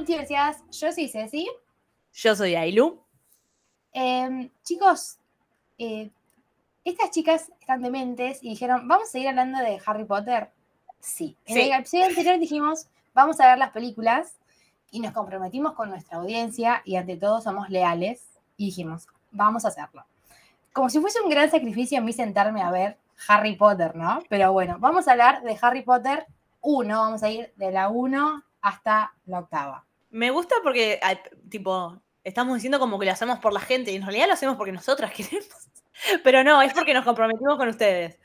Multiversidades. Yo soy Ceci. Yo soy Ailu. Em, chicos, eh, estas chicas están dementes y dijeron, ¿vamos a seguir hablando de Harry Potter? Sí. En Sí. el episodio anterior dijimos, vamos a ver las películas y nos comprometimos con nuestra audiencia y ante todo somos leales y dijimos, vamos a hacerlo. Como si fuese un gran sacrificio a mí sentarme a ver Harry Potter, ¿no? Pero bueno, vamos a hablar de Harry Potter 1, vamos a ir de la 1 hasta la octava. Me gusta porque, tipo, estamos diciendo como que lo hacemos por la gente y en realidad lo hacemos porque nosotras queremos. Pero no, es porque nos comprometimos con ustedes.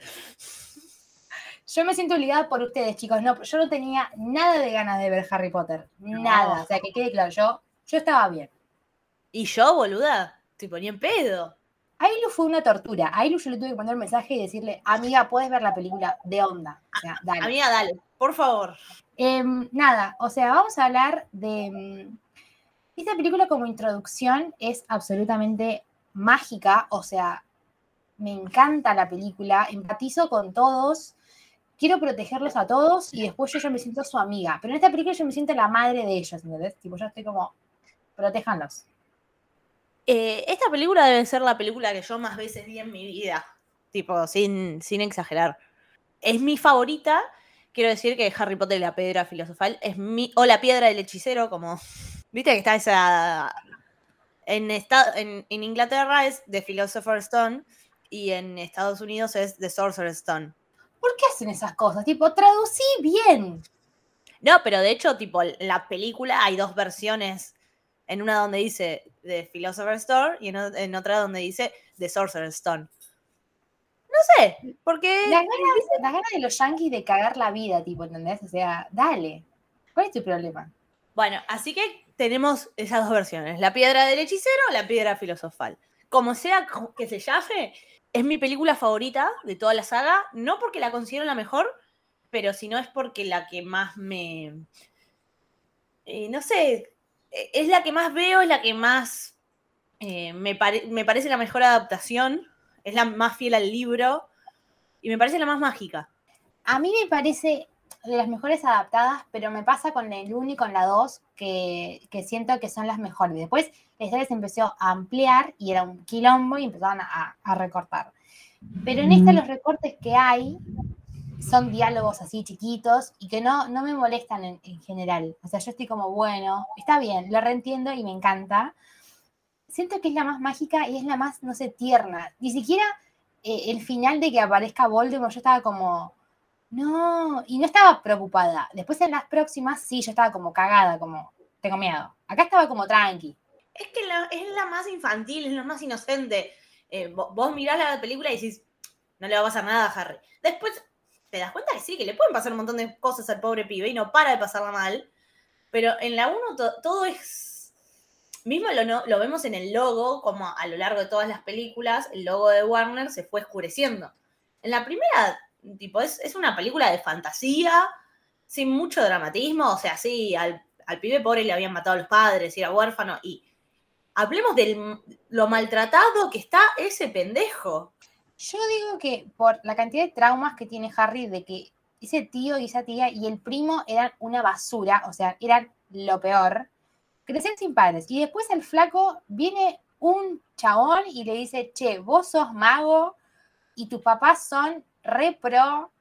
Yo me siento obligada por ustedes, chicos. No, yo no tenía nada de ganas de ver Harry Potter. Nada. O sea, que quede claro, yo, yo estaba bien. Y yo, boluda, tipo, ni en pedo. Ailu fue una tortura. A Ailu yo le tuve que mandar un mensaje y decirle, amiga, puedes ver la película de onda. O sea, dale. Amiga, dale, por favor. Em, nada, o sea, vamos a hablar de... mm, Esta película como introducción es absolutamente mágica, o sea, me encanta la película, empatizo con todos, quiero protegerlos a todos y después yo ya me siento su amiga. Pero en esta película yo me siento la madre de ellos, ¿entendés? Tipo, yo estoy como, protéjanlos. Eh, esta película debe ser la película que yo más veces vi en mi vida. Tipo, sin, sin exagerar. Es mi favorita. Quiero decir que Harry Potter y la piedra filosofal es mi. O la piedra del hechicero, como. Viste que está esa. En, esta- en, en Inglaterra es The Philosopher's Stone y en Estados Unidos es The Sorcerer's Stone. ¿Por qué hacen esas cosas? Tipo, traducí bien. No, pero de hecho, tipo, la película hay dos versiones. En una donde dice The Philosopher's Stone y en, en otra donde dice The Sorcerer's Stone. No sé, porque Las ganas, las ganas de los yankees de cagar la vida, tipo, ¿entendés? O sea, dale. ¿Cuál es tu problema? Bueno, así que tenemos esas dos versiones, la piedra del hechicero o la piedra filosofal. Como sea que se llame, es mi película favorita de toda la saga, no porque la considero la mejor, pero si no es porque la que más me... eh, no sé, eh, es la que más veo, es la que más eh, me, pare- me parece la mejor adaptación, es la más fiel al libro y me parece la más mágica. A mí me parece de las mejores adaptadas, pero me pasa con el 1 y con la 2 que, que siento que son las mejores. Después la historia se empezó a ampliar y era un quilombo y empezaban a, a recortar. Pero en esta los recortes que hay son diálogos así chiquitos y que no, no me molestan en, en general. O sea, yo estoy como, bueno, está bien, lo reentiendo y me encanta. Siento que es la más mágica y es la más, no sé, tierna. Ni siquiera eh, el final de que aparezca Voldemort, yo estaba como, no, y no estaba preocupada. Después en las próximas, sí, yo estaba como cagada, como, tengo miedo. Acá estaba como tranqui. Es que es la más infantil, es la más inocente. Eh, vo- vos mirás la película y decís, no le va a pasar nada a Harry. Después te das cuenta que sí, que le pueden pasar un montón de cosas al pobre pibe y no para de pasarla mal. Pero en la 1 todo es. Mismo lo, no- lo vemos en el logo, como a lo largo de todas las películas, el logo de Warner se fue oscureciendo. En la primera, tipo, es, es una película de fantasía, sin mucho dramatismo. O sea, sí, al, al pibe pobre le habían matado a los padres era huérfano y hablemos de lo maltratado que está ese pendejo. Yo digo que por la cantidad de traumas que tiene Harry de que ese tío y esa tía y el primo eran una basura, o sea, eran lo peor, crecen sin padres. Y después el flaco viene un chabón y le dice, che, vos sos mago y tus papás son re pro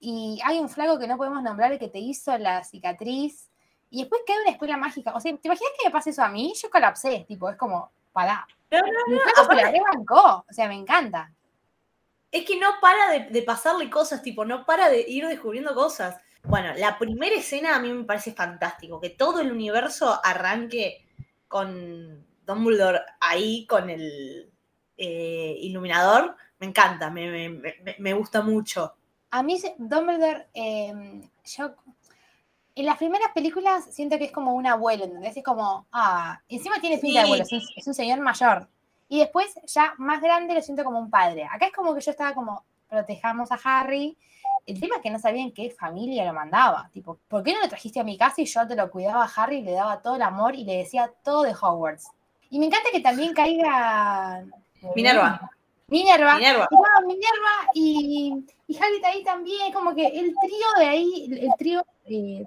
y hay un flaco que no podemos nombrar que te hizo la cicatriz y después queda una escuela mágica. O sea, ¿te imaginas que me pase eso a mí? Yo colapsé, tipo, es como, pará. No, no, no, flaco se la rebancó, o sea, me encanta. Es que no para de, de pasarle cosas, tipo, no para de ir descubriendo cosas. Bueno, la primera escena a mí me parece fantástico, que todo el universo arranque con Dumbledore ahí, con el eh, iluminador, me encanta, me, me- me- me gusta mucho. A mí, Dumbledore, eh, yo. En las primeras películas siento que es como un abuelo, ¿entendés? Es como, ah, encima tiene pinta de abuelo, es un, es un señor mayor. Y después, ya más grande, lo siento como un padre. Acá es como que yo estaba como, protejamos a Harry. El tema es que no sabían qué familia lo mandaba. Tipo, ¿por qué no lo trajiste a mi casa y yo te lo cuidaba a Harry y le daba todo el amor y le decía todo de Hogwarts? Y me encanta que también caiga. Minerva. Minerva. Minerva. Y va Minerva y, y Harry está ahí también, como que el trío de ahí, el, trío de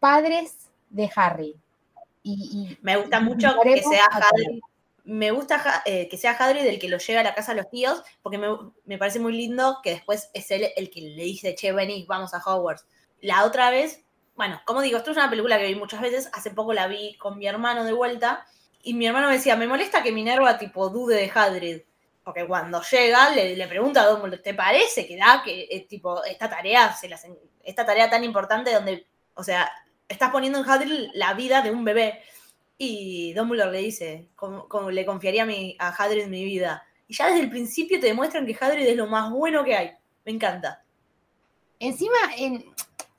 padres de Harry. Y, y- Me gusta mucho que sea Hagrid. Me gusta eh, que sea Hagrid el que lo lleva a la casa a los tíos, porque me, me parece muy lindo que después es él el que le dice, che, vení, vamos a Hogwarts. La otra vez, bueno, como digo, esto es una película que vi muchas veces, hace poco la vi con mi hermano de vuelta, y mi hermano me decía, me molesta que Minerva, tipo, dude de Hagrid. Porque cuando llega, le, le pregunta a Dumbledore, ¿te parece que da que, eh, tipo, esta tarea, se las esta tarea tan importante donde, o sea, estás poniendo en Hagrid la vida de un bebé? Y Dumbledore le dice, como, le confiaría a, mi, a Hagrid mi vida. Y ya desde el principio te demuestran que Hagrid es lo más bueno que hay. Me encanta. Encima, en,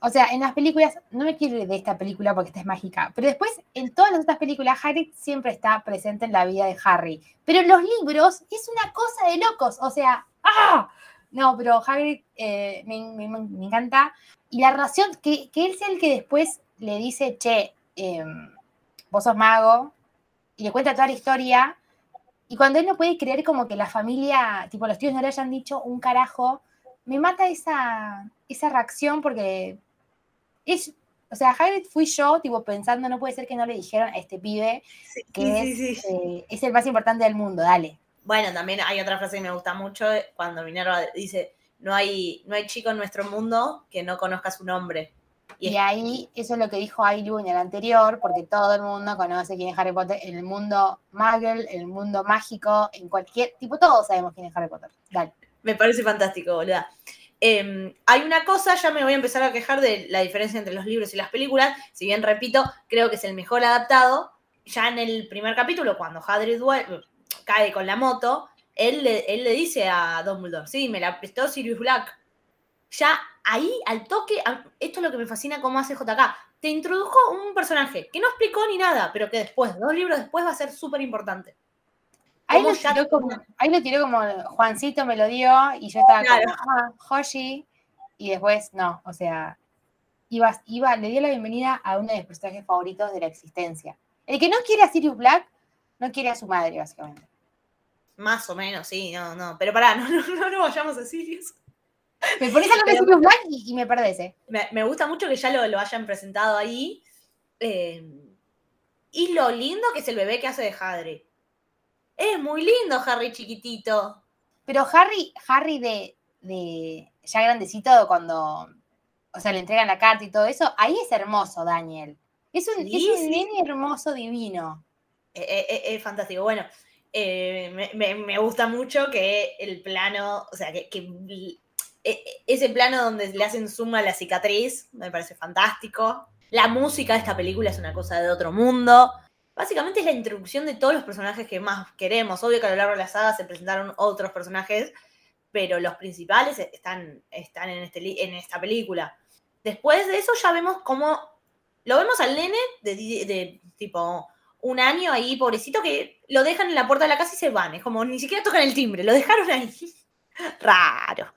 o sea, en las películas, no me quiero ir de esta película porque esta es mágica, pero después en todas las otras películas, Harry siempre está presente en la vida de Harry. Pero en los libros es una cosa de locos, o sea, ¡ah! No, pero Harry me, me- me- encanta. Y la relación, que, que él sea el que después le dice, che, em, vos sos mago, y le cuenta toda la historia. Y cuando él no puede creer como que la familia, tipo los tíos no le hayan dicho un carajo, me mata esa, esa reacción porque es, o sea, Hagrid fui yo, tipo, pensando, no puede ser que no le dijeron a este pibe que Sí, es, sí, eh, es el más importante del mundo, dale. Bueno, también hay otra frase que me gusta mucho cuando Minerva dice, no hay, no hay chico en nuestro mundo que no conozca su nombre. Y Y ahí, eso es lo que dijo Ailu en el anterior, porque todo el mundo conoce quién es Harry Potter en el mundo Muggle, en el mundo mágico, en cualquier, tipo, todos sabemos quién es Harry Potter. Dale. Me parece fantástico, boluda. Eh, hay una cosa, ya me voy a empezar a quejar de la diferencia entre los libros y las películas. Si bien repito, creo que es el mejor adaptado. Ya en el primer capítulo, cuando Hagrid vuel- cae con la moto, él le, él le dice a Dumbledore, sí, me la prestó Sirius Black. Ya ahí, al toque, esto es lo que me fascina cómo hace JK. Te introdujo un personaje que no explicó ni nada, pero que después, dos libros después, va a ser súper importante. Ahí lo, ya- tiró como, ahí lo tiró como Juancito me lo dio y yo estaba Claro. como, ah, Hoshi. Y después, no, o sea, iba, iba, le dio la bienvenida a uno de mis personajes favoritos de la existencia. El que no quiere a Sirius Black, no quiere a su madre, básicamente. Más o menos, sí, no, no. Pero pará, no, no, no, no vayamos a Sirius. Me pones a lo de Pero- Sirius Black y, y me perdés, ¿eh? Me, me gusta mucho que ya lo, lo hayan presentado ahí. eh, y lo lindo que es el bebé que hace de Hagrid. Es muy lindo Harry chiquitito. Pero Harry, Harry de, de ya grandecito, cuando, o sea, le entregan la carta y todo eso, ahí es hermoso, Daniel. Es un, Sí, es un sí. nene hermoso, divino. Eh, eh, eh, Es, fantástico. Bueno, me, me- me gusta mucho que el plano, o sea, que, ese plano donde le hacen zoom a la cicatriz, me parece fantástico. La música de esta película es una cosa de otro mundo. Básicamente es la introducción de todos los personajes que más queremos. Obvio que a lo largo de la saga se presentaron otros personajes, pero los principales están, están en, este, en esta película. Después de eso ya vemos cómo lo vemos al nene de, de tipo un año ahí, pobrecito, que lo dejan en la puerta de la casa y se van. Es como ni siquiera tocan el timbre, lo dejaron ahí. Raro.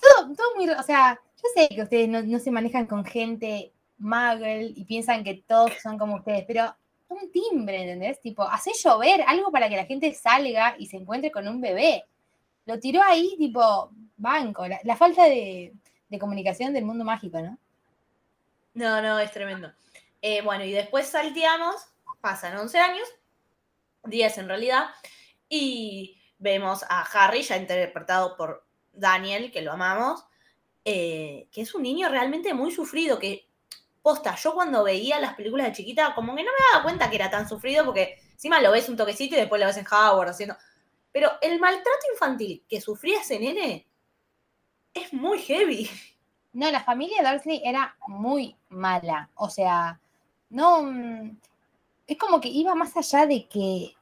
Todo, todo muy, o sea, yo sé que ustedes no, no se manejan con gente muggle y piensan que todos son como ustedes, pero un timbre, ¿entendés? Tipo, hace llover algo para que la gente salga y se encuentre con un bebé. Lo tiró ahí, tipo, banco. La, falta de, de comunicación del mundo mágico, ¿no? No, no, es tremendo. Eh, bueno, y después salteamos, pasan 11 años, 10 en realidad, y vemos a Harry, ya interpretado por Daniel, que lo amamos, eh, que es un niño realmente muy sufrido, que, posta, yo cuando veía las películas de chiquita, como que no me daba cuenta que era tan sufrido, porque encima lo ves un toquecito y después lo ves en Howard haciendo... Pero el maltrato infantil que sufría ese nene es muy heavy. No, la familia Dursley era muy mala. O sea, no. mm, Es como que iba más allá de que,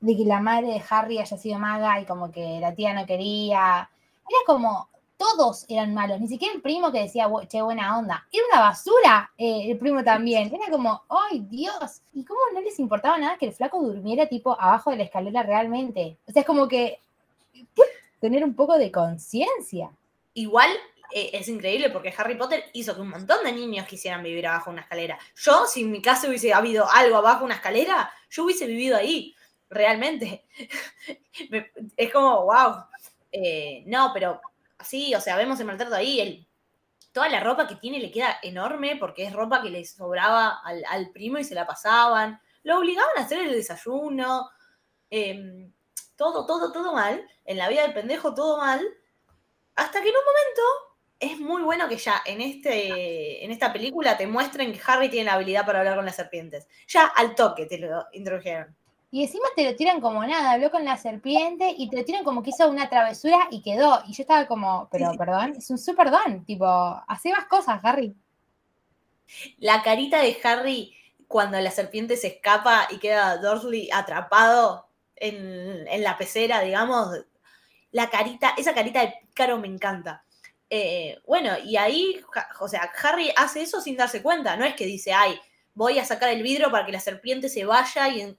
de que la madre de Harry haya sido maga y como que la tía no quería. Era como. Todos eran malos, ni siquiera el primo que decía, "Bu- che, buena onda. Era una basura eh, el primo también. Era como, ¡ay, Dios! ¿Y cómo no les importaba nada que el flaco durmiera tipo abajo de la escalera realmente? O sea, es como que. Tener un poco de conciencia. Igual eh, es increíble porque Harry Potter hizo que un montón de niños quisieran vivir abajo de una escalera. Yo, si en mi casa hubiese habido algo abajo de una escalera, yo hubiese vivido ahí, realmente. Me- es como, wow. Eh, no, pero sí, o sea, vemos el maltrato ahí. Toda la ropa que tiene le queda enorme porque es ropa que le sobraba al, al primo y se la pasaban. Lo obligaban a hacer el desayuno. em, todo, todo, todo mal. En la vida del pendejo, todo mal. Hasta que en un momento es muy bueno que ya en, este, en esta película te muestren que Harry tiene la habilidad para hablar con las serpientes. Ya al toque te lo introdujeron. Y encima te lo tiran como nada, habló con la serpiente y te lo tiran como que hizo una travesura y quedó. Y yo estaba como, pero Sí, sí. perdón, es un super don, tipo, hace más cosas, Harry. La carita de Harry cuando la serpiente se escapa y queda Dursley atrapado en, en la pecera, digamos. La carita, esa carita de pícaro me encanta. Eh, bueno, y ahí, o sea, Harry hace eso sin darse cuenta. No es que dice, ay, voy a sacar el vidrio para que la serpiente se vaya y en-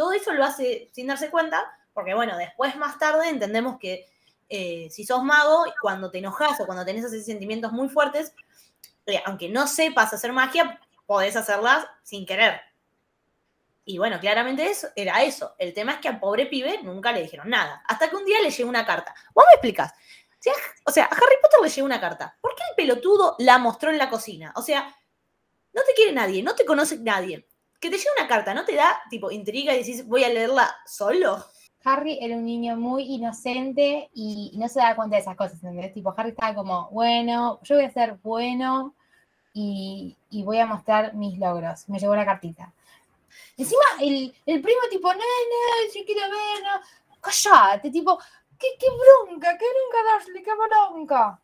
todo eso lo hace sin darse cuenta, porque bueno, después más tarde entendemos que eh, si sos mago, cuando te enojas o cuando tenés esos sentimientos muy fuertes, eh, aunque no sepas hacer magia, podés hacerlas sin querer. Y bueno, claramente eso era eso. El tema es que al pobre pibe nunca le dijeron nada. Hasta que un día le llegó una carta. Vos me explicás. O sea, a Harry Potter le llegó una carta. ¿Por qué el pelotudo la mostró en la cocina? O sea, no te quiere nadie, no te conoce nadie. Que te llegue una carta, ¿no te da tipo intriga y decís, voy a leerla solo? Harry era un niño muy inocente y no se daba cuenta de esas cosas, ¿entendés? Tipo, Harry estaba como, bueno, yo voy a ser bueno y, y voy a mostrar mis logros. Me llegó la cartita. Encima, el, el primo tipo, no, no, yo quiero ver, no. Callate, tipo, qué, qué bronca, qué bronca, Dursley, qué bronca.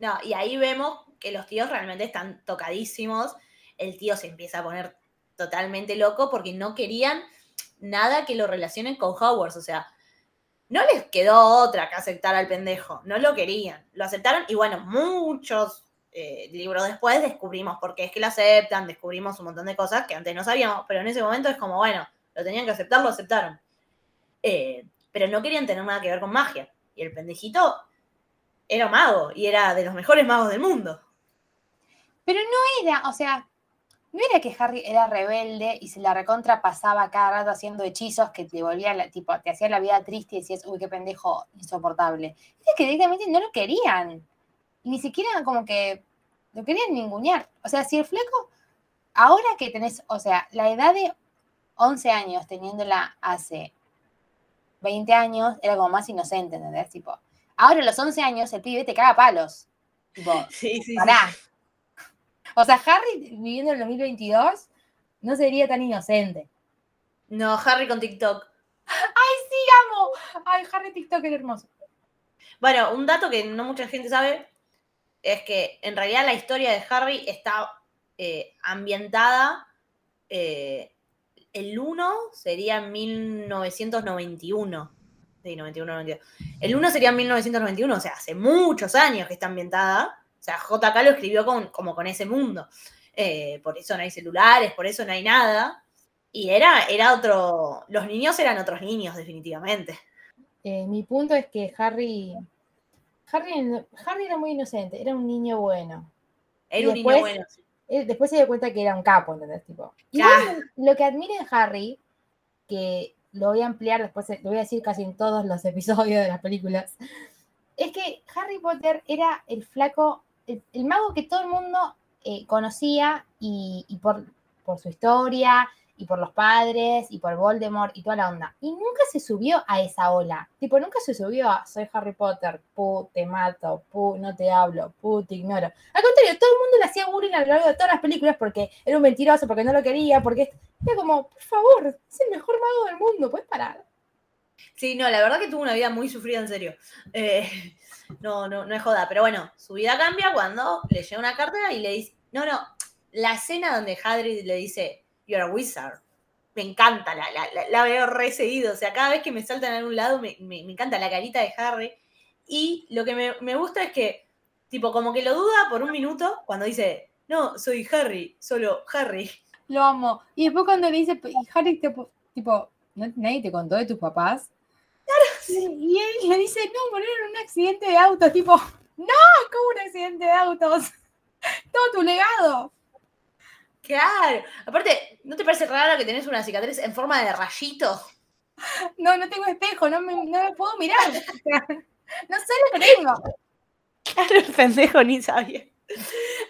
No, y ahí vemos que los tíos realmente están tocadísimos. El tío se empieza a poner totalmente loco porque no querían nada que lo relacionen con Hogwarts. O sea, no les quedó otra que aceptar al pendejo. No lo querían. Lo aceptaron y bueno, muchos eh, libros después descubrimos por qué es que lo aceptan, descubrimos un montón de cosas que antes no sabíamos, pero en ese momento es como, bueno, lo tenían que aceptar, lo aceptaron. Eh, pero no querían tener nada que ver con magia. Y el pendejito era mago y era de los mejores magos del mundo. Pero no era, o sea, no era que Harry era rebelde y se la recontra pasaba cada rato haciendo hechizos que te volvían, la- tipo, te hacían la vida triste y decías, uy, qué pendejo insoportable. Es que directamente no lo querían. Y ni siquiera como que lo querían ningunear. O sea, si el fleco, ahora que tenés, o sea, la edad de 11 años teniéndola hace 20 años, era como más inocente, ¿entendés? Tipo, ahora a los 11 años el pibe te caga palos. Tipo, Sí, sí, Pará. O sea, Harry viviendo en el 2022 no sería tan inocente. No, Harry con TikTok. ¡Ay, sí, amo! ¡Ay, Harry TikTok era hermoso! Bueno, un dato que no mucha gente sabe es que en realidad la historia de Harry está eh, ambientada. eh, el 1 sería en 1991. Sí, 91, 92. El 1 sería en 1991, o sea, hace muchos años que está ambientada. O sea, JK lo escribió con, como con ese mundo. Eh, por eso no hay celulares, por eso no hay nada. Y era, era otro. Los niños eran otros niños, definitivamente. Eh, mi punto es que Harry, Harry. Harry era muy inocente, era un niño bueno. Era Y un niño bueno. él después se dio cuenta que era un capo, ¿entendés? Tipo, igual lo que admiro de Harry, que lo voy a ampliar después, lo voy a decir casi en todos los episodios de las películas, es que Harry Potter era el flaco, el, mago que todo el mundo eh, conocía y, por su historia y por los padres y por Voldemort y toda la onda. Y nunca se subió a esa ola. Tipo, nunca se subió a soy Harry Potter, pu, te mato, pu, no te hablo, pu, te ignoro. Al contrario, todo el mundo le hacía bullying a lo largo de todas las películas porque era un mentiroso, porque no lo quería, porque era como, por favor, es el mejor mago del mundo, puedes parar. Sí, no, la verdad que tuvo una vida muy sufrida, en serio. Eh, no, no, no es joda. Pero bueno, su vida cambia cuando le llega una carta y le dice. No, no. La escena donde Hagrid le dice, You're a wizard. Me encanta, la, la, la- veo re seguido. O sea, cada vez que me salta en algún lado, me, me- me encanta la carita de Harry. Y lo que me, me gusta es que, tipo, como que lo duda por un minuto cuando dice, No, soy Harry, solo Harry. Lo amo. Y después cuando le dice, Harry, tipo, tipo, ¿no- nadie te contó de tus papás. Y, él le dice, no, murieron en un accidente de autos, tipo, no, ¿cómo un accidente de autos? Todo tu legado. Claro. Aparte, ¿no te parece raro que tenés una cicatriz en forma de rayito? No, no tengo espejo, no me, no me puedo mirar. No sé lo que tengo. Claro, el pendejo ni sabía.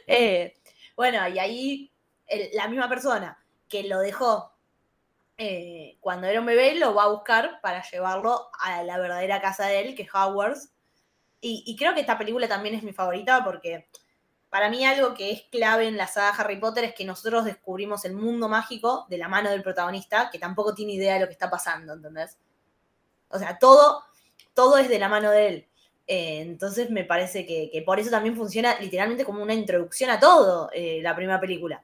Eh, bueno, y ahí el- la misma persona que lo dejó eh, cuando era un bebé lo va a buscar para llevarlo a la verdadera casa de él, que es Hogwarts. Y, creo que esta película también es mi favorita porque para mí algo que es clave en la saga Harry Potter es que nosotros descubrimos el mundo mágico de la mano del protagonista, que tampoco tiene idea de lo que está pasando, ¿entendés? O sea, todo, todo es de la mano de él. Eh, entonces me parece que, que por eso también funciona literalmente como una introducción a todo eh, la primera película.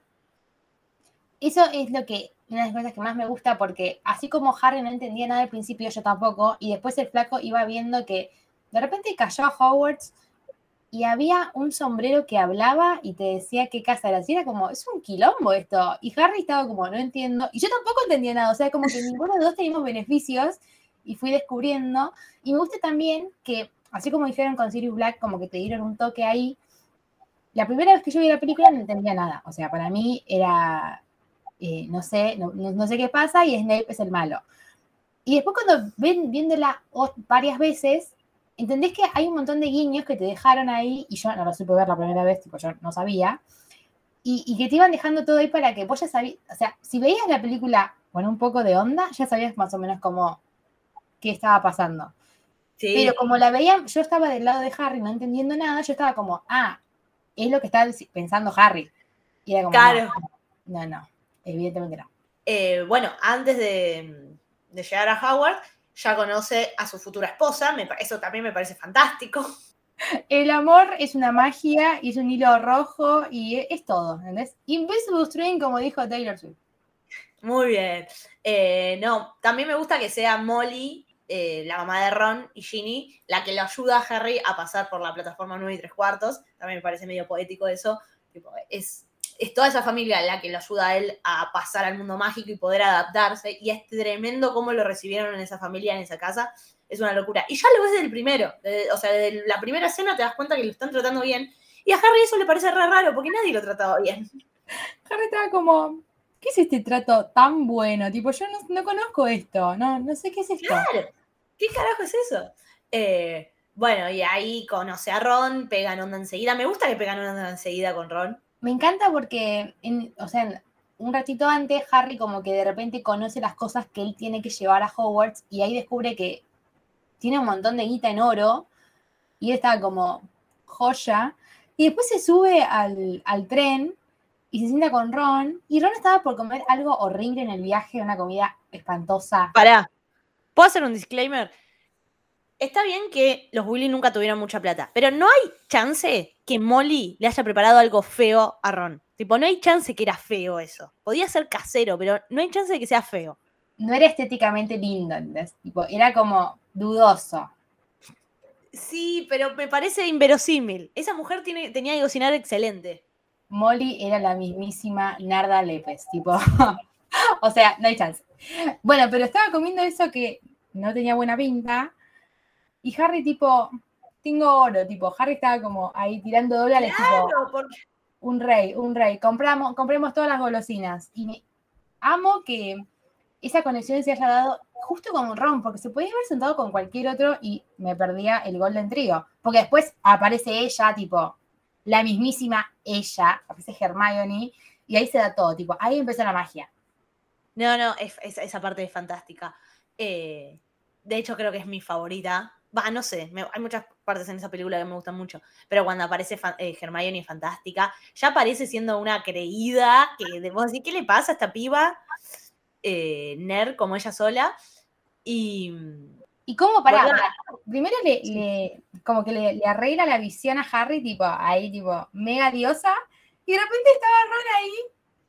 Eso es lo que, una de las cosas que más me gusta, porque así como Harry no entendía nada al principio, yo tampoco, y después el flaco iba viendo que de repente cayó a Hogwarts y había un sombrero que hablaba y te decía qué casa era. Así era como, es un quilombo esto. Y Harry estaba como, no entiendo. Y yo tampoco entendía nada. O sea, como que ninguno de dos teníamos beneficios y fui descubriendo. Y me gusta también que, así como dijeron con Sirius Black, como que te dieron un toque ahí. La primera vez que yo vi la película no entendía nada. O sea, para mí era, eh, no sé, no, no- sé qué pasa y Snape es el malo. Y después cuando ven, viéndola varias veces, entendés que hay un montón de guiños que te dejaron ahí, y yo no lo supe ver la primera vez, tipo, yo no sabía, y, y que te iban dejando todo ahí para que vos ya sabías, o sea, si veías la película con un poco de onda, ya sabías más o menos cómo, qué estaba pasando. Sí, Pero como la veía, yo estaba del lado de Harry no entendiendo nada, yo estaba como, ah, es lo que está pensando Harry. Y era como, Claro. no, no, no, evidentemente no. Eh, bueno, antes de, de llegar a Howard, ya conoce a su futura esposa, me eso también me parece fantástico. El amor es una magia y es un hilo rojo y es, es todo, ¿entendés? Invisible String, como dijo Taylor Swift. Muy bien. Eh, no, también me gusta que sea Molly, eh, la mamá de Ron y Ginny, la que lo ayuda a Harry a pasar por la plataforma 9 y 3 cuartos. También me parece medio poético eso. Tipo, es, es toda esa familia la que lo ayuda a él a pasar al mundo mágico y poder adaptarse. Y es tremendo cómo lo recibieron en esa familia, en esa casa. Es una locura. Y ya lo ves desde el primero. desde- o sea, desde la primera escena te das cuenta que lo están tratando bien. Y a Harry eso le parece re raro porque nadie lo trataba bien. Harry estaba como, ¿qué es este trato tan bueno? Tipo, yo no, no conozco esto, no, no sé qué es esto. Claro. ¿Qué carajo es eso? Eh, bueno, y ahí conoce a Ron, pegan onda enseguida. Me gusta que pegan onda enseguida con Ron. Me encanta porque, en- o sea, un ratito antes, Harry como que de repente conoce las cosas que él tiene que llevar a Hogwarts y ahí descubre que tiene un montón de guita en oro y estaba como joya. Y después se sube al, al tren y se sienta con Ron y Ron estaba por comer algo horrible en el viaje, una comida espantosa. Pará. ¿Puedo hacer un disclaimer? Está bien que los Weasley nunca tuvieron mucha plata, pero no hay chance que Molly le haya preparado algo feo a Ron. Tipo, no hay chance que era feo eso. Podía ser casero, pero no hay chance de que sea feo. No era estéticamente lindo, ¿entendés? Tipo, era como dudoso. Sí, pero me parece inverosímil. Esa mujer tiene, tenía que cocinar excelente. Molly era la mismísima Narda Lépez, tipo, o sea, no hay chance. Bueno, pero estaba comiendo eso que no tenía buena pinta y Harry tipo, tengo oro, tipo, Harry estaba como ahí tirando dólares, tipo, Claro, porque un rey, un rey. Compramos, compremos todas las golosinas. Y me amo que esa conexión se haya dado justo con Ron, porque se podía haber sentado con cualquier otro y me perdía el Golden Trio. Porque después aparece ella, tipo, la mismísima ella, aparece Hermione, y ahí se da todo, tipo, ahí empieza la magia. No, no, es- es- esa parte es fantástica. Eh, de hecho, creo que es mi favorita. Va, no sé, me- hay muchas partes en esa película que me gustan mucho, pero cuando aparece eh, Hermione es fantástica, ya aparece siendo una creída, que de vos decís, ¿qué le pasa a esta piba? Eh, nerd como ella sola. Y ¿Y cómo para? Primero le, le- como que le, le arregla la visión a Harry, tipo, ahí, tipo, mega diosa, y de repente estaba Ron ahí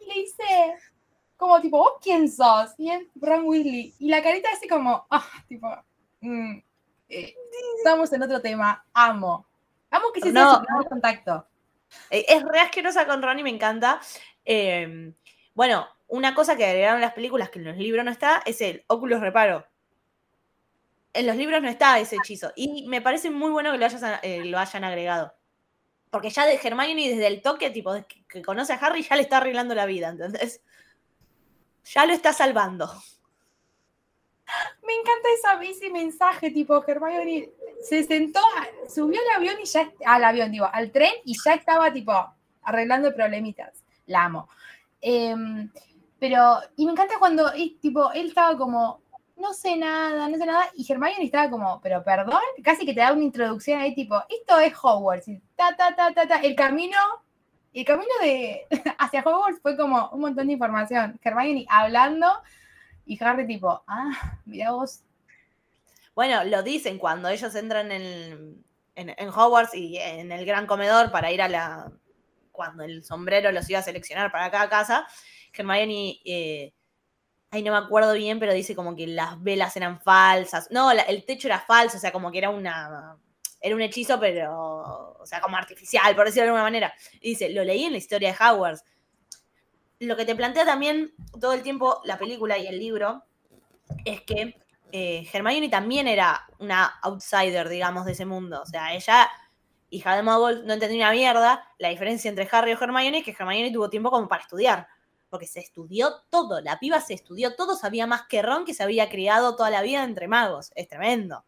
y le dice, como, tipo, ¿vos quién sos? Y es Ron Weasley. Y la carita así como, ah, tipo, mm, eh, estamos en otro tema, amo. Amo que se No. primer contacto. Eh, Es re asquerosa con Ron y me encanta. Eh, bueno, una cosa que agregaron las películas que en los libros no está es el óculos reparo. En los libros no está ese hechizo. Y me parece muy bueno que lo, hayas- eh, lo hayan agregado. Porque ya de Hermione desde el toque, tipo, que, que conoce a Harry, ya le está arreglando la vida, ¿entendés? Ya lo está salvando. Me encanta esa, ese mensaje, tipo, Hermione se sentó, subió al avión y ya, al avión, digo, al tren y ya estaba, tipo, arreglando problemitas. La amo. Em, pero, y me encanta cuando, eh, tipo, él estaba como, no sé nada, no sé nada, y Hermione estaba como, pero perdón, casi que te da una introducción ahí, tipo, esto es Hogwarts, y ta, ta, ta, ta, ta, el camino, el camino de, hacia Hogwarts fue como un montón de información. Hermione hablando, y Harry tipo, ah, mira vos, Bueno, lo dicen cuando ellos entran en, en, Hogwarts y en el gran comedor para ir a la. Cuando el sombrero los iba a seleccionar para cada casa, Hermione. Eh, ay, no me acuerdo bien, pero dice como que las velas eran falsas. No, el techo era falso, o sea, como que era una. Era un hechizo, pero. O sea, como artificial, por decirlo de alguna manera. Y dice, lo leí en la historia de Hogwarts. Lo que te plantea también todo el tiempo la película y el libro es que eh, Hermione también era una outsider, digamos, de ese mundo. O sea, ella, hija de Muggle, no entendía una mierda. La diferencia entre Harry y Hermione es que Hermione tuvo tiempo como para estudiar. Porque se estudió todo. La piba se estudió todo. Sabía más que Ron, que se había criado toda la vida entre magos. Es tremendo.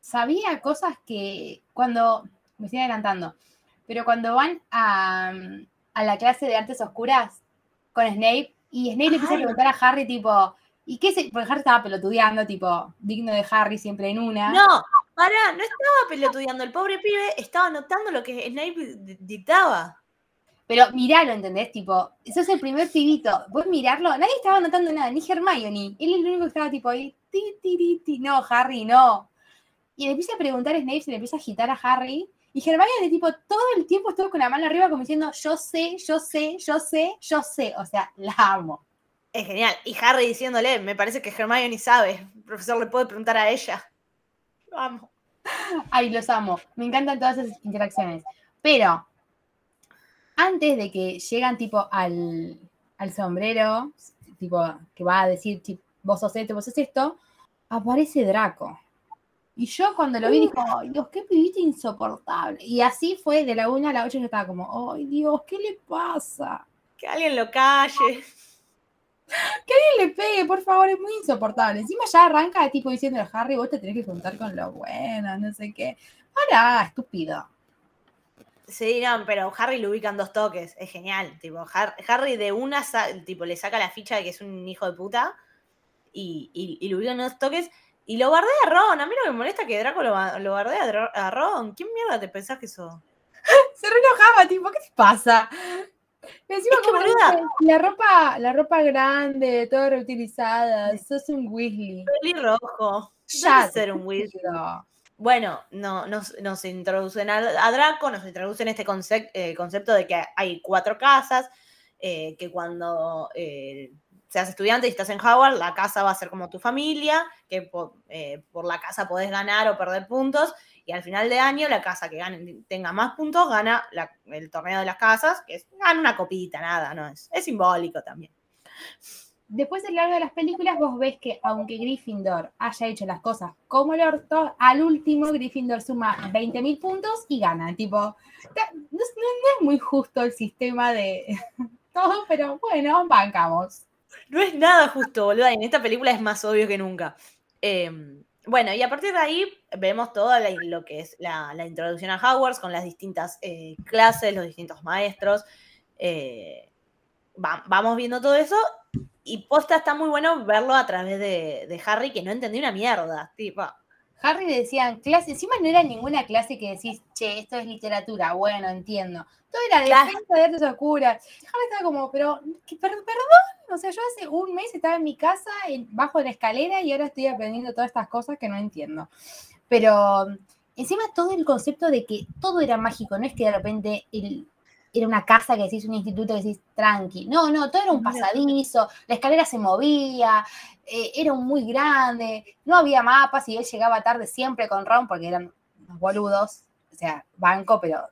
sabía cosas que cuando, me estoy adelantando, pero cuando van a, a la clase de artes oscuras con Snape, y Snape le empieza a preguntar a Harry, tipo, ¿y qué se? Porque Harry estaba pelotudeando, tipo, digno de Harry siempre en una. No, pará, no estaba pelotudeando. El pobre pibe estaba anotando lo que Snape di- dictaba. Pero miralo, ¿entendés? Tipo, eso es el primer pibito. Vos mirarlo, nadie estaba notando nada, ni Hermione. Él es el único que estaba tipo ahí, ti, ti, ti, ti. no, Harry, no. Y le empieza a preguntar a Snape, se le empieza a agitar a Harry. Y Hermione, tipo, todo el tiempo estuvo con la mano arriba como diciendo, yo sé, yo sé, yo sé, yo sé. O sea, la amo. Es genial. Y Harry diciéndole, me parece que Hermione sabe. El profesor le puede preguntar a ella. Vamos. Ay, los amo. Me encantan todas esas interacciones. Pero, antes de que llegan tipo al, al sombrero, tipo, que va a decir, vos sos esto, vos sos esto, aparece Draco. Y yo cuando lo vi dije, ay Dios, qué pibita insoportable. Y así fue de la 1 a la 8 yo estaba como, ay Dios, ¿qué le pasa? Que alguien lo calle. Que alguien le pegue, por favor, es muy insoportable. Encima ya arranca tipo diciendo a Harry, vos te tenés que juntar con lo bueno, no sé qué. Ahora, estúpido. Sí, no, pero Harry lo ubica en dos toques. Es genial. Tipo, Har- Harry de una tipo, le saca la ficha de que es un hijo de puta. Y, y- y lo ubica en dos toques. Y lo bardea a Ron. A mí no me molesta que Draco lo, lo bardea a Ron. ¿Quién mierda te pensás que sos? se re enojaba, tipo, ¿qué te pasa? Y encima Es que, como boluda. dice, la ropa, la ropa grande, toda reutilizada, sos un Weasley. Pelirrojo. Ya, ser un Weasley. Bueno, no, nos, nos introducen a, a Draco, nos introducen este eh, concepto de que hay cuatro casas, eh, que cuando eh, seas estudiante y estás en Howard, la casa va a ser como tu familia, que eh, por la casa podés ganar o perder puntos, y al final de año la casa que gane, tenga más puntos gana el torneo de las casas, que es gana una copita, nada, no es, es simbólico también. después a lo largo de las películas vos ves que aunque Gryffindor haya hecho las cosas como el orto, al último Gryffindor suma 20.000 puntos y gana. Tipo, no es muy justo el sistema de todo, pero bueno, bancamos. No es nada justo, boluda. y En esta película es más obvio que nunca. Eh, bueno, y a partir de ahí vemos todo lo que es la, introducción a Hogwarts con las distintas eh, clases, los distintos maestros. eh, va- vamos viendo todo eso. Y posta está muy bueno verlo a través de, de Harry, que no entendí una mierda. Tipo, Harry le decían clase, encima no era ninguna clase que decís, che, esto es literatura, bueno, entiendo. Todo era Claro. defensa de artes oscuras. Harry estaba como, pero, ¿qué- per- perdón, o sea, yo hace un mes estaba en mi casa, en- bajo la escalera, y ahora estoy aprendiendo todas estas cosas que no entiendo. Pero encima todo el concepto de que todo era mágico, no es que de repente el- era una casa que decís, un instituto que decís, tranqui. No, no, todo era un pasadizo, la escalera se movía, eh, era muy grande, no había mapas y él llegaba tarde siempre con Ron porque eran unos boludos. O sea, banco, pero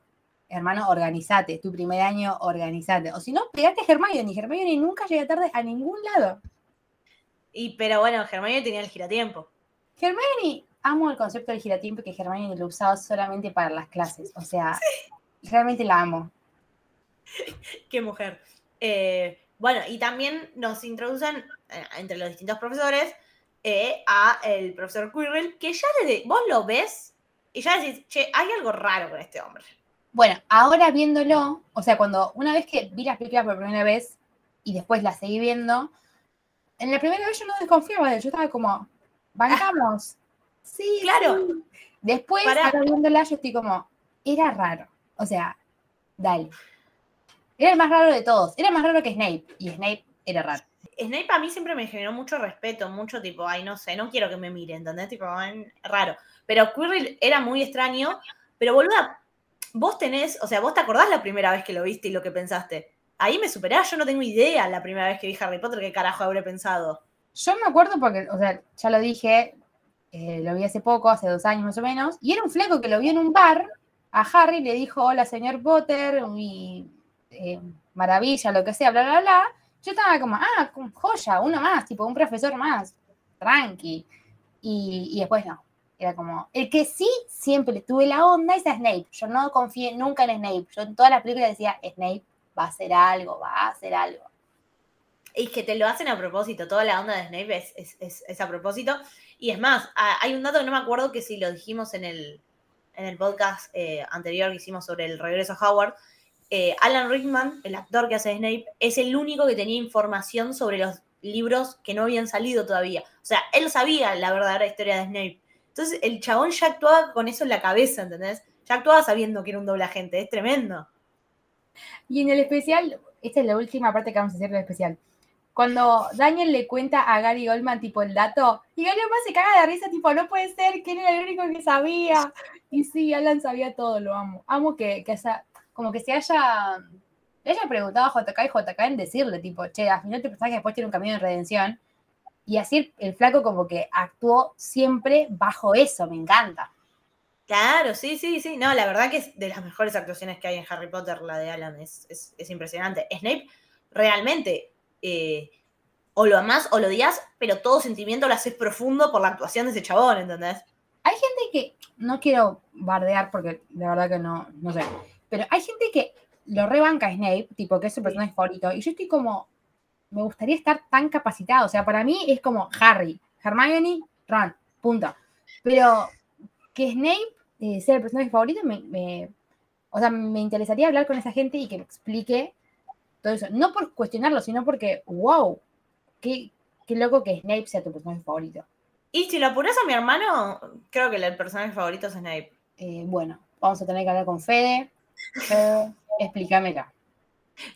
hermano, organizate, tu primer año, organizate. O si no, pegate a Hermione. Hermione nunca llega tarde a ningún lado. y, pero bueno, Hermione tenía el giratiempo. Hermione, amo el concepto del giratiempo que Hermione lo usaba solamente para las clases. O sea, realmente la amo. Qué mujer. Eh, bueno, y también nos introducen eh, entre los distintos profesores eh, a el profesor Quirrell, que ya desde, vos lo ves y ya decís, che, hay algo raro con este hombre. Bueno, ahora viéndolo, o sea, cuando una vez que vi las películas por primera vez y después las seguí viendo, en la primera vez yo no desconfiaba de él, yo estaba como, bancamos. Sí, Claro. sí. Después, Pará. ahora viéndola, yo estoy como, era raro. O sea, dale. Era el más raro de todos. Era más raro que Snape. Y Snape era raro. Snape a mí siempre me generó mucho respeto, mucho tipo, ay, no sé, no quiero que me mire, ¿entendés? Tipo, ay, raro. Pero Quirrell era muy extraño, pero boluda, vos tenés, o sea, vos te acordás la primera vez que lo viste y lo que pensaste. Ahí me superás, yo no tengo idea la primera vez que vi Harry Potter qué carajo habré pensado. Yo me acuerdo porque, o sea, ya lo dije, eh, lo vi hace poco, hace dos años más o menos, y era un flaco que lo vio en un bar, a Harry le dijo, hola señor Potter, y eh, maravilla, lo que sea, bla, bla, bla. Yo estaba como, ah, joya, uno más, tipo un profesor más, tranqui. Y, y después no, era como, el que sí siempre tuve la onda es a Snape. Yo no confié nunca en Snape. Yo en todas las películas decía, Snape va a hacer algo, va a hacer algo. Y que te lo hacen a propósito, toda la onda de Snape es, es- es- es a propósito. Y es más, hay un dato que no me acuerdo que si lo dijimos en el, en el podcast eh, anterior que hicimos sobre el regreso a Howard. Eh, Alan Rickman, el actor que hace Snape, es el único que tenía información sobre los libros que no habían salido todavía. O sea, él sabía la verdadera historia de Snape. Entonces, el chabón ya actuaba con eso en la cabeza, ¿entendés? Ya actuaba sabiendo que era un doble agente, es tremendo. Y en el especial, esta es la última parte que vamos a hacer del especial. Cuando Daniel le cuenta a Gary Goldman, tipo, el dato, y Gary Goldman se caga de risa, tipo, no puede ser, que él era el único que sabía. Y sí, Alan sabía todo, lo amo. Amo que, que como que se haya, le haya preguntado a JK y JK en decirle, tipo, che, al final tu personaje después tiene un camino de redención. Y así el, el flaco como que actuó siempre bajo eso, me encanta. Claro, sí, sí, sí. No, la verdad que es de las mejores actuaciones que hay en Harry Potter, la de Alan, es, es- es impresionante. Snape, realmente, eh, o lo amás o lo odias, pero todo sentimiento lo haces profundo por la actuación de ese chabón, ¿entendés? Hay gente que, no quiero bardear porque la verdad que no, no sé, pero hay gente que lo rebanca a Snape, tipo que es su personaje favorito, y yo estoy como, me gustaría estar tan capacitado, o sea, para mí es como Harry, Hermione, Ron, punto. Pero que Snape eh, sea el personaje favorito, me, me- o sea, me interesaría hablar con esa gente y que me explique todo eso. No por cuestionarlo, sino porque, wow, qué, qué loco que Snape sea tu personaje favorito. Y si lo apuras a mi hermano, creo que el personaje favorito es Snape. Eh, bueno, vamos a tener que hablar con Fede. Fede, explícamela.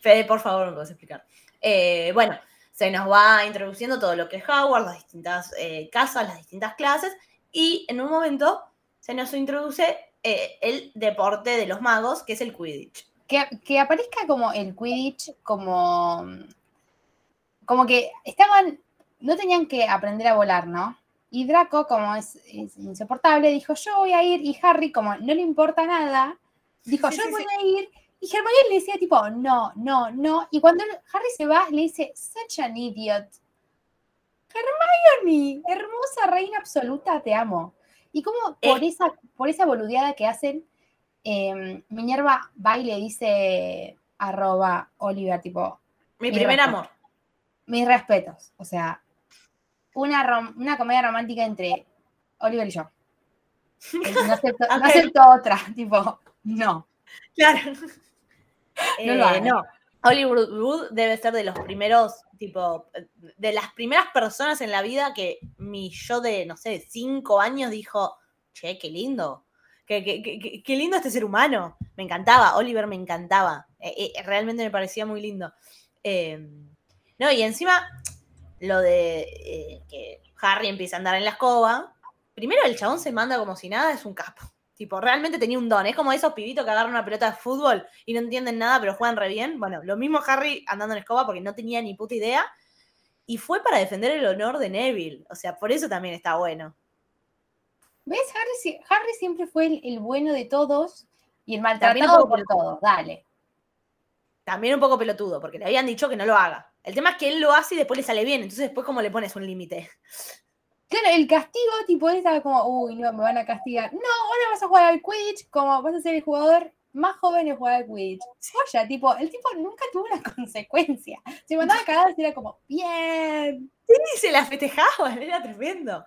Fede, por favor, me puedes explicar. Eh, bueno, se nos va introduciendo todo lo que es Howard, las distintas eh, casas, las distintas clases, y en un momento se nos introduce eh, el deporte de los magos, que es el Quidditch. Que, que aparezca como el Quidditch, como. Como que estaban. No tenían que aprender a volar, ¿no? Y Draco, como es, es insoportable, dijo: Yo voy a ir. Y Harry, como no le importa nada, dijo: Sí, Yo sí, voy a ir. Y Hermione le decía, tipo, no, no, no. Y cuando Harry se va, le dice: Such an idiot. Hermione, hermosa reina absoluta, te amo. Y como por, esa, por esa boludeada que hacen, eh, Minerva va y le dice arroba Oliver, tipo, Mi Mi primer respeto. amor. mis respetos. O sea, una, rom- una comedia romántica entre Oliver y yo. Eh, No acepto, no Ok. acepto otra, tipo, no. Claro. No lo Eh, no. Hollywood Wood debe ser de los primeros, tipo, de las primeras personas en la vida que mi yo de, no sé, cinco años dijo, che, qué lindo. Qué, qué- qué- qué- qué lindo este ser humano. Me encantaba, Oliver me encantaba. Eh, eh, realmente me parecía muy lindo. Eh, no, y encima, lo de que Harry empieza a andar en la escoba. Primero el chabón se manda como si nada, es un capo. Tipo, realmente tenía un don. Es como esos pibitos que agarran una pelota de fútbol y no entienden nada, pero juegan re bien. Bueno, lo mismo Harry andando en escoba porque no tenía ni puta idea. Y fue para defender el honor de Neville. O sea, por eso también está bueno. ¿Ves? Harry, Harry siempre fue el, el bueno de todos y el maltratado por- todos. Dale. También un poco pelotudo, porque le habían dicho que no lo haga. El tema es que él lo hace y después le sale bien. Entonces, después, ¿cómo le pones un límite? Claro, el castigo, tipo, él estaba como, uy, no, me van a castigar. No, ahora vas a jugar al Quidditch, como vas a ser el jugador más joven en jugar al Quidditch. Joya, tipo, el tipo nunca tuvo una consecuencia. Se mandaba cagadas y era como, bien. Y se la festejaban, era tremendo.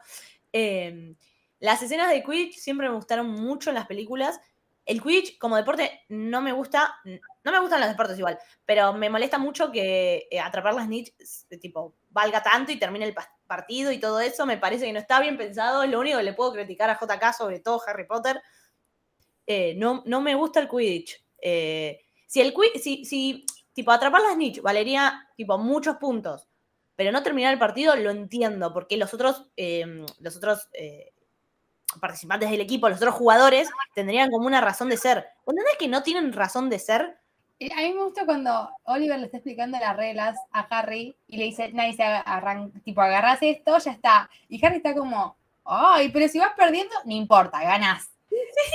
Eh, las escenas de Quidditch siempre me gustaron mucho en las películas. El Quidditch como deporte no me gusta, no me gustan los deportes igual, pero me molesta mucho que eh, atrapar las snitch eh, tipo valga tanto y termine el partido y todo eso. Me parece que no está bien pensado. Lo único que le puedo criticar a JK, sobre todo Harry Potter. Eh, no, no me gusta el Quidditch. Si el si, si tipo atrapar las snitch valería tipo muchos puntos pero no terminar el partido lo entiendo, porque los otros, eh, los otros participantes del equipo, los otros jugadores, tendrían como una razón de ser. ¿Vos ¿Entendés que no tienen razón de ser? Eh, A mí me gusta cuando Oliver le está explicando las reglas a Harry y le dice, nadie se arran tipo, agarras esto, ya está. Y Harry está como, ay, pero si vas perdiendo, no importa, ganás.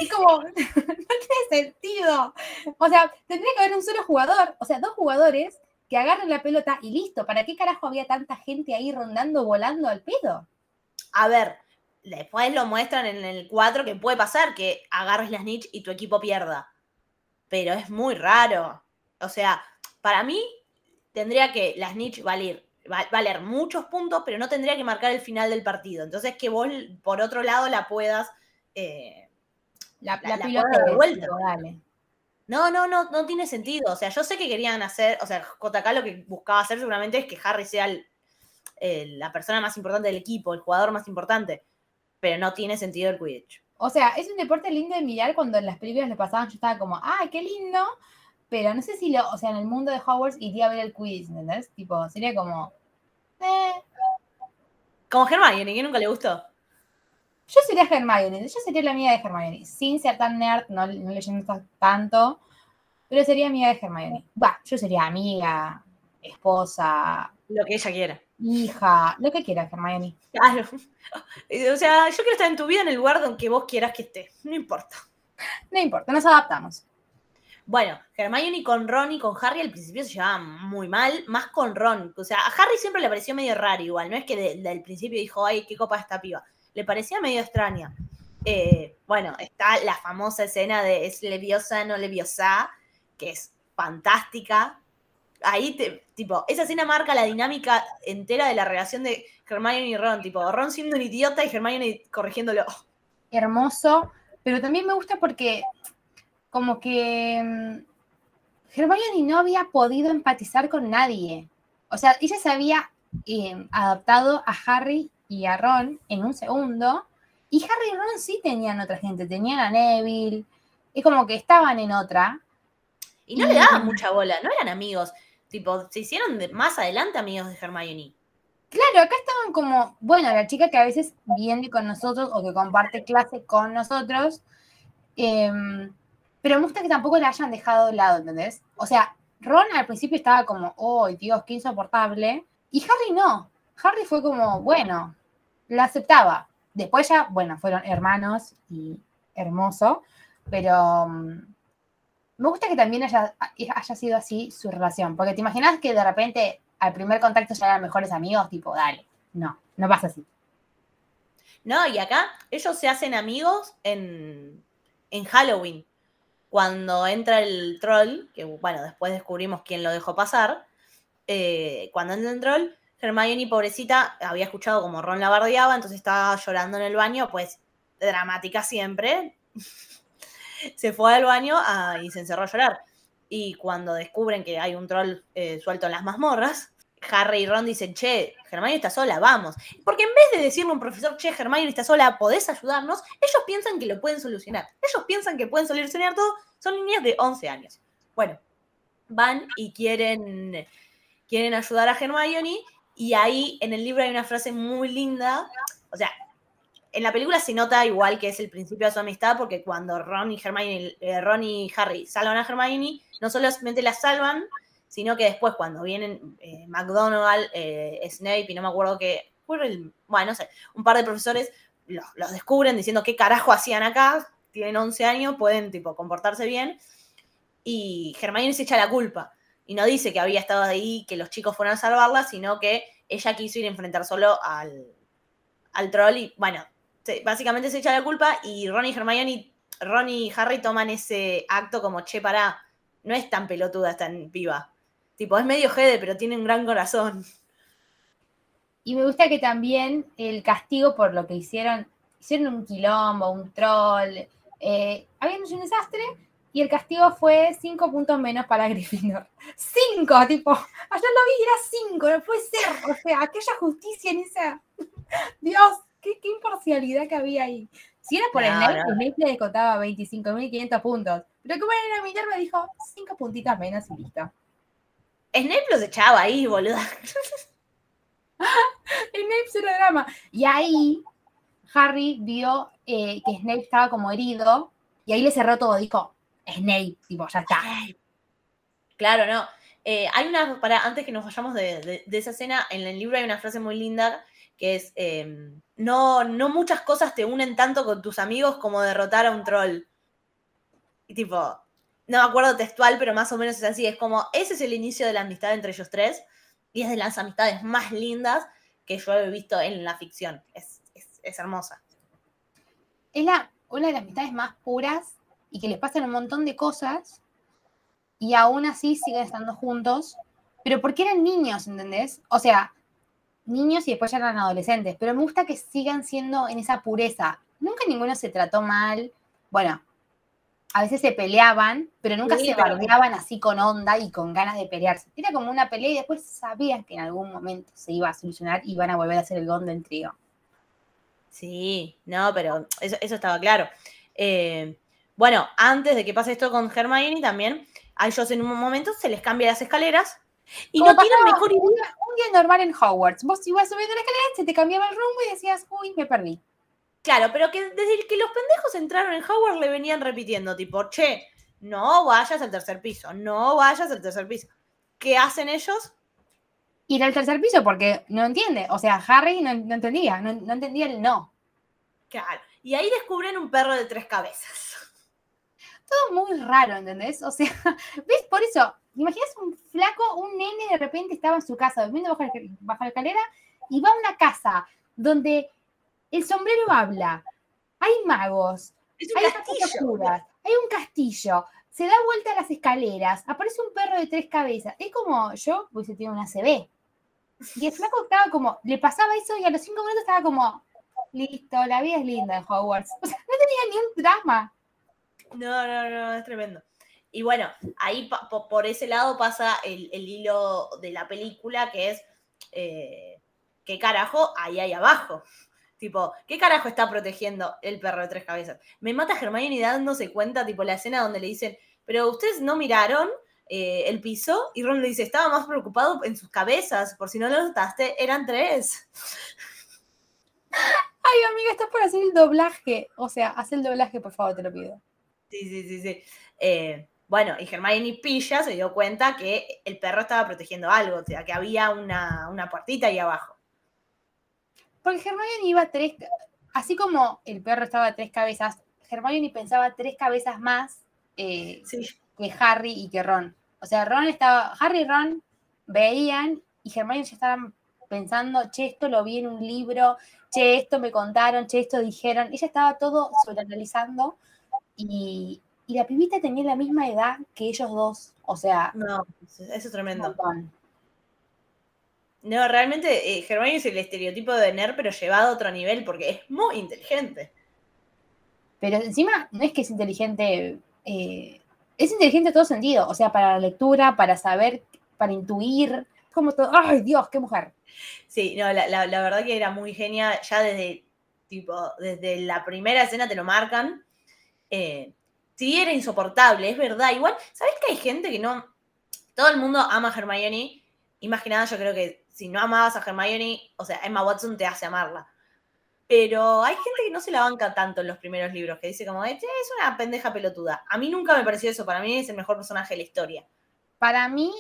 Es como, no tiene sentido. O sea, tendría que haber un solo jugador, o sea, dos jugadores que agarren la pelota y listo. ¿Para qué carajo había tanta gente ahí rondando, volando al pedo? A ver, después lo muestran en el 4 que puede pasar que agarres la snitch y tu equipo pierda. Pero es muy raro. O sea, para mí tendría que la snitch valer, va- valer muchos puntos, pero no tendría que marcar el final del partido. Entonces que vos, por otro lado, la puedas... eh, La, La- de vuelta. dale. No, no, no, no tiene sentido. O sea, yo sé que querían hacer, o sea, JK lo que buscaba hacer seguramente es que Harry sea el- el- la persona más importante del equipo, el jugador más importante. Pero no tiene sentido el Quidditch. O sea, es un deporte lindo de mirar cuando en las películas le pasaban, yo estaba como, ¡ay, qué lindo! Pero no sé si lo, o sea, en el mundo de Hogwarts iría a ver el quiz, ¿entendés? Tipo, sería como, eh, Como Hermione, que nunca le gustó. yo sería Hermione, yo sería la amiga de Hermione, sin ser tan nerd, no, no leyendo ta- tanto, pero sería amiga de Hermione. Va, yo sería amiga, esposa, Lo que ella quiera. Hija, lo que quiera Hermione. Claro. O sea, yo quiero estar en tu vida en el lugar donde vos quieras que esté. No importa. No importa, nos adaptamos. Bueno, Hermione con Ron y con Harry al principio se llevaban muy mal, más con Ron. O sea, a Harry siempre le pareció medio raro igual, no es que de- desde el principio dijo, ay, qué copa esta piba. Le parecía medio extraña. Eh, bueno, está la famosa escena de es leviosa, no leviosa, que es fantástica. Ahí, te- tipo, esa escena marca la dinámica entera de la relación de Hermione y Ron. Tipo, Ron siendo un idiota y Hermione corrigiéndolo. hermoso, pero también me gusta porque como que mm, Hermione no había podido empatizar con nadie. O sea, ella se había eh, adaptado a Harry y a Ron en un segundo, y Harry y Ron sí tenían otra gente, tenían a Neville, es como que estaban en otra. Y no le daban mucha bola, no eran amigos. Tipo, se hicieron de- más adelante amigos de Hermione. Claro, acá estaban como, bueno, la chica que a veces viene con nosotros o que comparte clase con nosotros, em, pero me gusta que tampoco la hayan dejado de lado, ¿entendés? O sea, Ron al principio estaba como, oh, Dios, qué insoportable, y Harry no. Harry fue como, bueno, la aceptaba. Después ya, bueno, fueron hermanos y hermoso, pero mm, me gusta que también haya, haya sido así su relación, porque te imaginas que de repente al primer contacto ya eran mejores amigos, tipo, dale. no, no pasa así. No, y acá ellos se hacen amigos en, en Halloween. Cuando entra el troll, que bueno, después descubrimos quién lo dejó pasar. eh, cuando entra el troll, Hermione, pobrecita, había escuchado como Ron la bardeaba, entonces estaba llorando en el baño, pues dramática siempre. Se fue al baño ah, y se encerró a llorar. Y cuando descubren que hay un troll eh, suelto en las mazmorras, Harry y Ron dicen, che, Hermione está sola, vamos. Porque en vez de decirle a un profesor, che, Hermione está sola, ¿podés ayudarnos? Ellos piensan que lo pueden solucionar. Ellos piensan que pueden solucionar todo. Son niñas de 11 años. Bueno, van y quieren, quieren ayudar a Hermione. Y ahí en el libro hay una frase muy linda. O sea, en la película se nota igual que es el principio de su amistad, porque cuando Ron y Hermione, eh, Ron y Harry salvan a Hermione, no solamente la salvan, sino que después cuando vienen eh, McDonald, eh, Snape y no me acuerdo qué, bueno, no sé, un par de profesores los, descubren diciendo qué carajo hacían acá, tienen 11 años, pueden tipo comportarse bien, y Hermione se echa la culpa, y no dice que había estado ahí, que los chicos fueron a salvarla, sino que ella quiso ir a enfrentar solo al troll, y bueno, básicamente se echa la culpa, y Ron y Hermione, Ron y Harry toman ese acto como, che, pará, no es tan pelotuda, es tan piba. Tipo, es medio jede, pero tiene un gran corazón. Y me gusta que también el castigo por lo que hicieron, hicieron un quilombo, un troll, eh, habían hecho un desastre y el castigo fue cinco puntos menos para Gryffindor. ¡Cinco! Tipo, ayer lo vi y era cinco, no puede ser. O sea, aquella justicia en esa... Dios, qué, qué imparcialidad que había ahí. Si era por el No, Snape, no. Snape le descontaba 25.500 puntos. Pero como era Minerva, dijo cinco puntitos menos y listo. Snape los echaba ahí, boluda. Snape cero drama. Y ahí Harry vio eh, que Snape estaba como herido y ahí le cerró todo. Dijo, Snape, tipo, ya está. Claro, no. Eh, hay una, para, antes que nos vayamos de, de- de esa escena, en el libro hay una frase muy linda que es, eh, no, no muchas cosas te unen tanto con tus amigos como derrotar a un troll. Y tipo, no me acuerdo textual, pero más o menos es así. Es como, ese es el inicio de la amistad entre ellos tres y es de las amistades más lindas que yo he visto en la ficción. Es, es- es hermosa. Es la, una de las amistades más puras y que les pasan un montón de cosas y aún así siguen estando juntos. Pero porque eran niños, ¿entendés? O sea, niños y después ya eran adolescentes. Pero me gusta que sigan siendo en esa pureza. Nunca ninguno se trató mal. Bueno, a veces se peleaban, pero nunca Sí, se pero- bardeaban así con onda y con ganas de pelearse. Era como una pelea y después sabían que en algún momento se iba a solucionar y iban a volver a hacer el Golden Trio. Sí, no, pero eso, eso estaba claro. Eh, bueno, antes de que pase esto con Hermione también, a ellos en un momento se les cambia las escaleras y Como no tienen mejor un idea. día, un día normal en Hogwarts. Vos ibas subiendo la escalera, se te cambiaba el rumbo y decías, uy, me perdí. Claro, pero que desde que los pendejos entraron en Hogwarts le venían repitiendo, tipo, che, no vayas al tercer piso, no vayas al tercer piso. ¿Qué hacen ellos? Ir al tercer piso porque no entiende. O sea, Harry no, no entendía, no, no entendía el no. Claro. Y ahí descubren un perro de tres cabezas. Todo muy raro, ¿entendés? O sea, ¿ves? Por eso, ¿te imaginas un flaco, un nene de repente estaba en su casa durmiendo bajo, la- bajo la escalera y va a una casa donde el sombrero habla, hay magos, Es un hay castillo. oscuras, hay un castillo, se da vuelta a las escaleras, aparece un perro de tres cabezas. Es como yo hubiese tenido una CB. Y el flaco estaba como, le pasaba eso y a los cinco minutos estaba como, listo, la vida es linda en Hogwarts. O sea, no tenía ni un drama. No, no, no, es tremendo. Y bueno, ahí por ese lado pasa el, hilo de la película, que es, eh, ¿qué carajo hay ahí abajo? Tipo, ¿qué carajo está protegiendo el perro de tres cabezas? Me mata Hermione dándose cuenta, tipo, la escena donde le dicen, pero ustedes no miraron eh, el piso, y Ron le dice, estaba más preocupado en sus cabezas, por si no lo notaste, eran tres. Ay, amiga, estás para hacer el doblaje. O sea, haz el doblaje, por favor, te lo pido. Sí, sí, sí, sí. Eh, bueno, y Hermione pilla se dio cuenta que el perro estaba protegiendo algo, o sea, que había una, una puertita ahí abajo. Porque Hermione iba a tres, así como el perro estaba a tres cabezas, Hermione pensaba tres cabezas más eh, Sí, que Harry y que Ron. O sea, Ron estaba, Harry y Ron veían y Hermione ya estaban pensando, che, esto lo vi en un libro, che, esto me contaron, che, esto dijeron. Ella estaba todo sobreanalizando y, y la pibita tenía la misma edad que ellos dos. O sea, No, eso es tremendo. No, realmente eh, Hermione es el estereotipo de nerd, pero llevado a otro nivel porque es muy inteligente. Pero encima no es que es inteligente, eh, es inteligente en todo sentido, o sea, para la lectura, para saber, para intuir, como todo, ¡ay Dios, qué mujer! Sí, no, la, la- la verdad que era muy genia. Ya desde, tipo, desde la primera escena te lo marcan. Eh, sí, era insoportable, es verdad. Igual, ¿sabes que hay gente que no. Todo el mundo ama a Hermione. Y más que nada, yo creo que si no amabas a Hermione, o sea, Emma Watson te hace amarla. Pero hay gente que no se la banca tanto en los primeros libros, que dice como, es una pendeja pelotuda. A mí nunca me pareció eso, para mí es el mejor personaje de la historia. Para mí,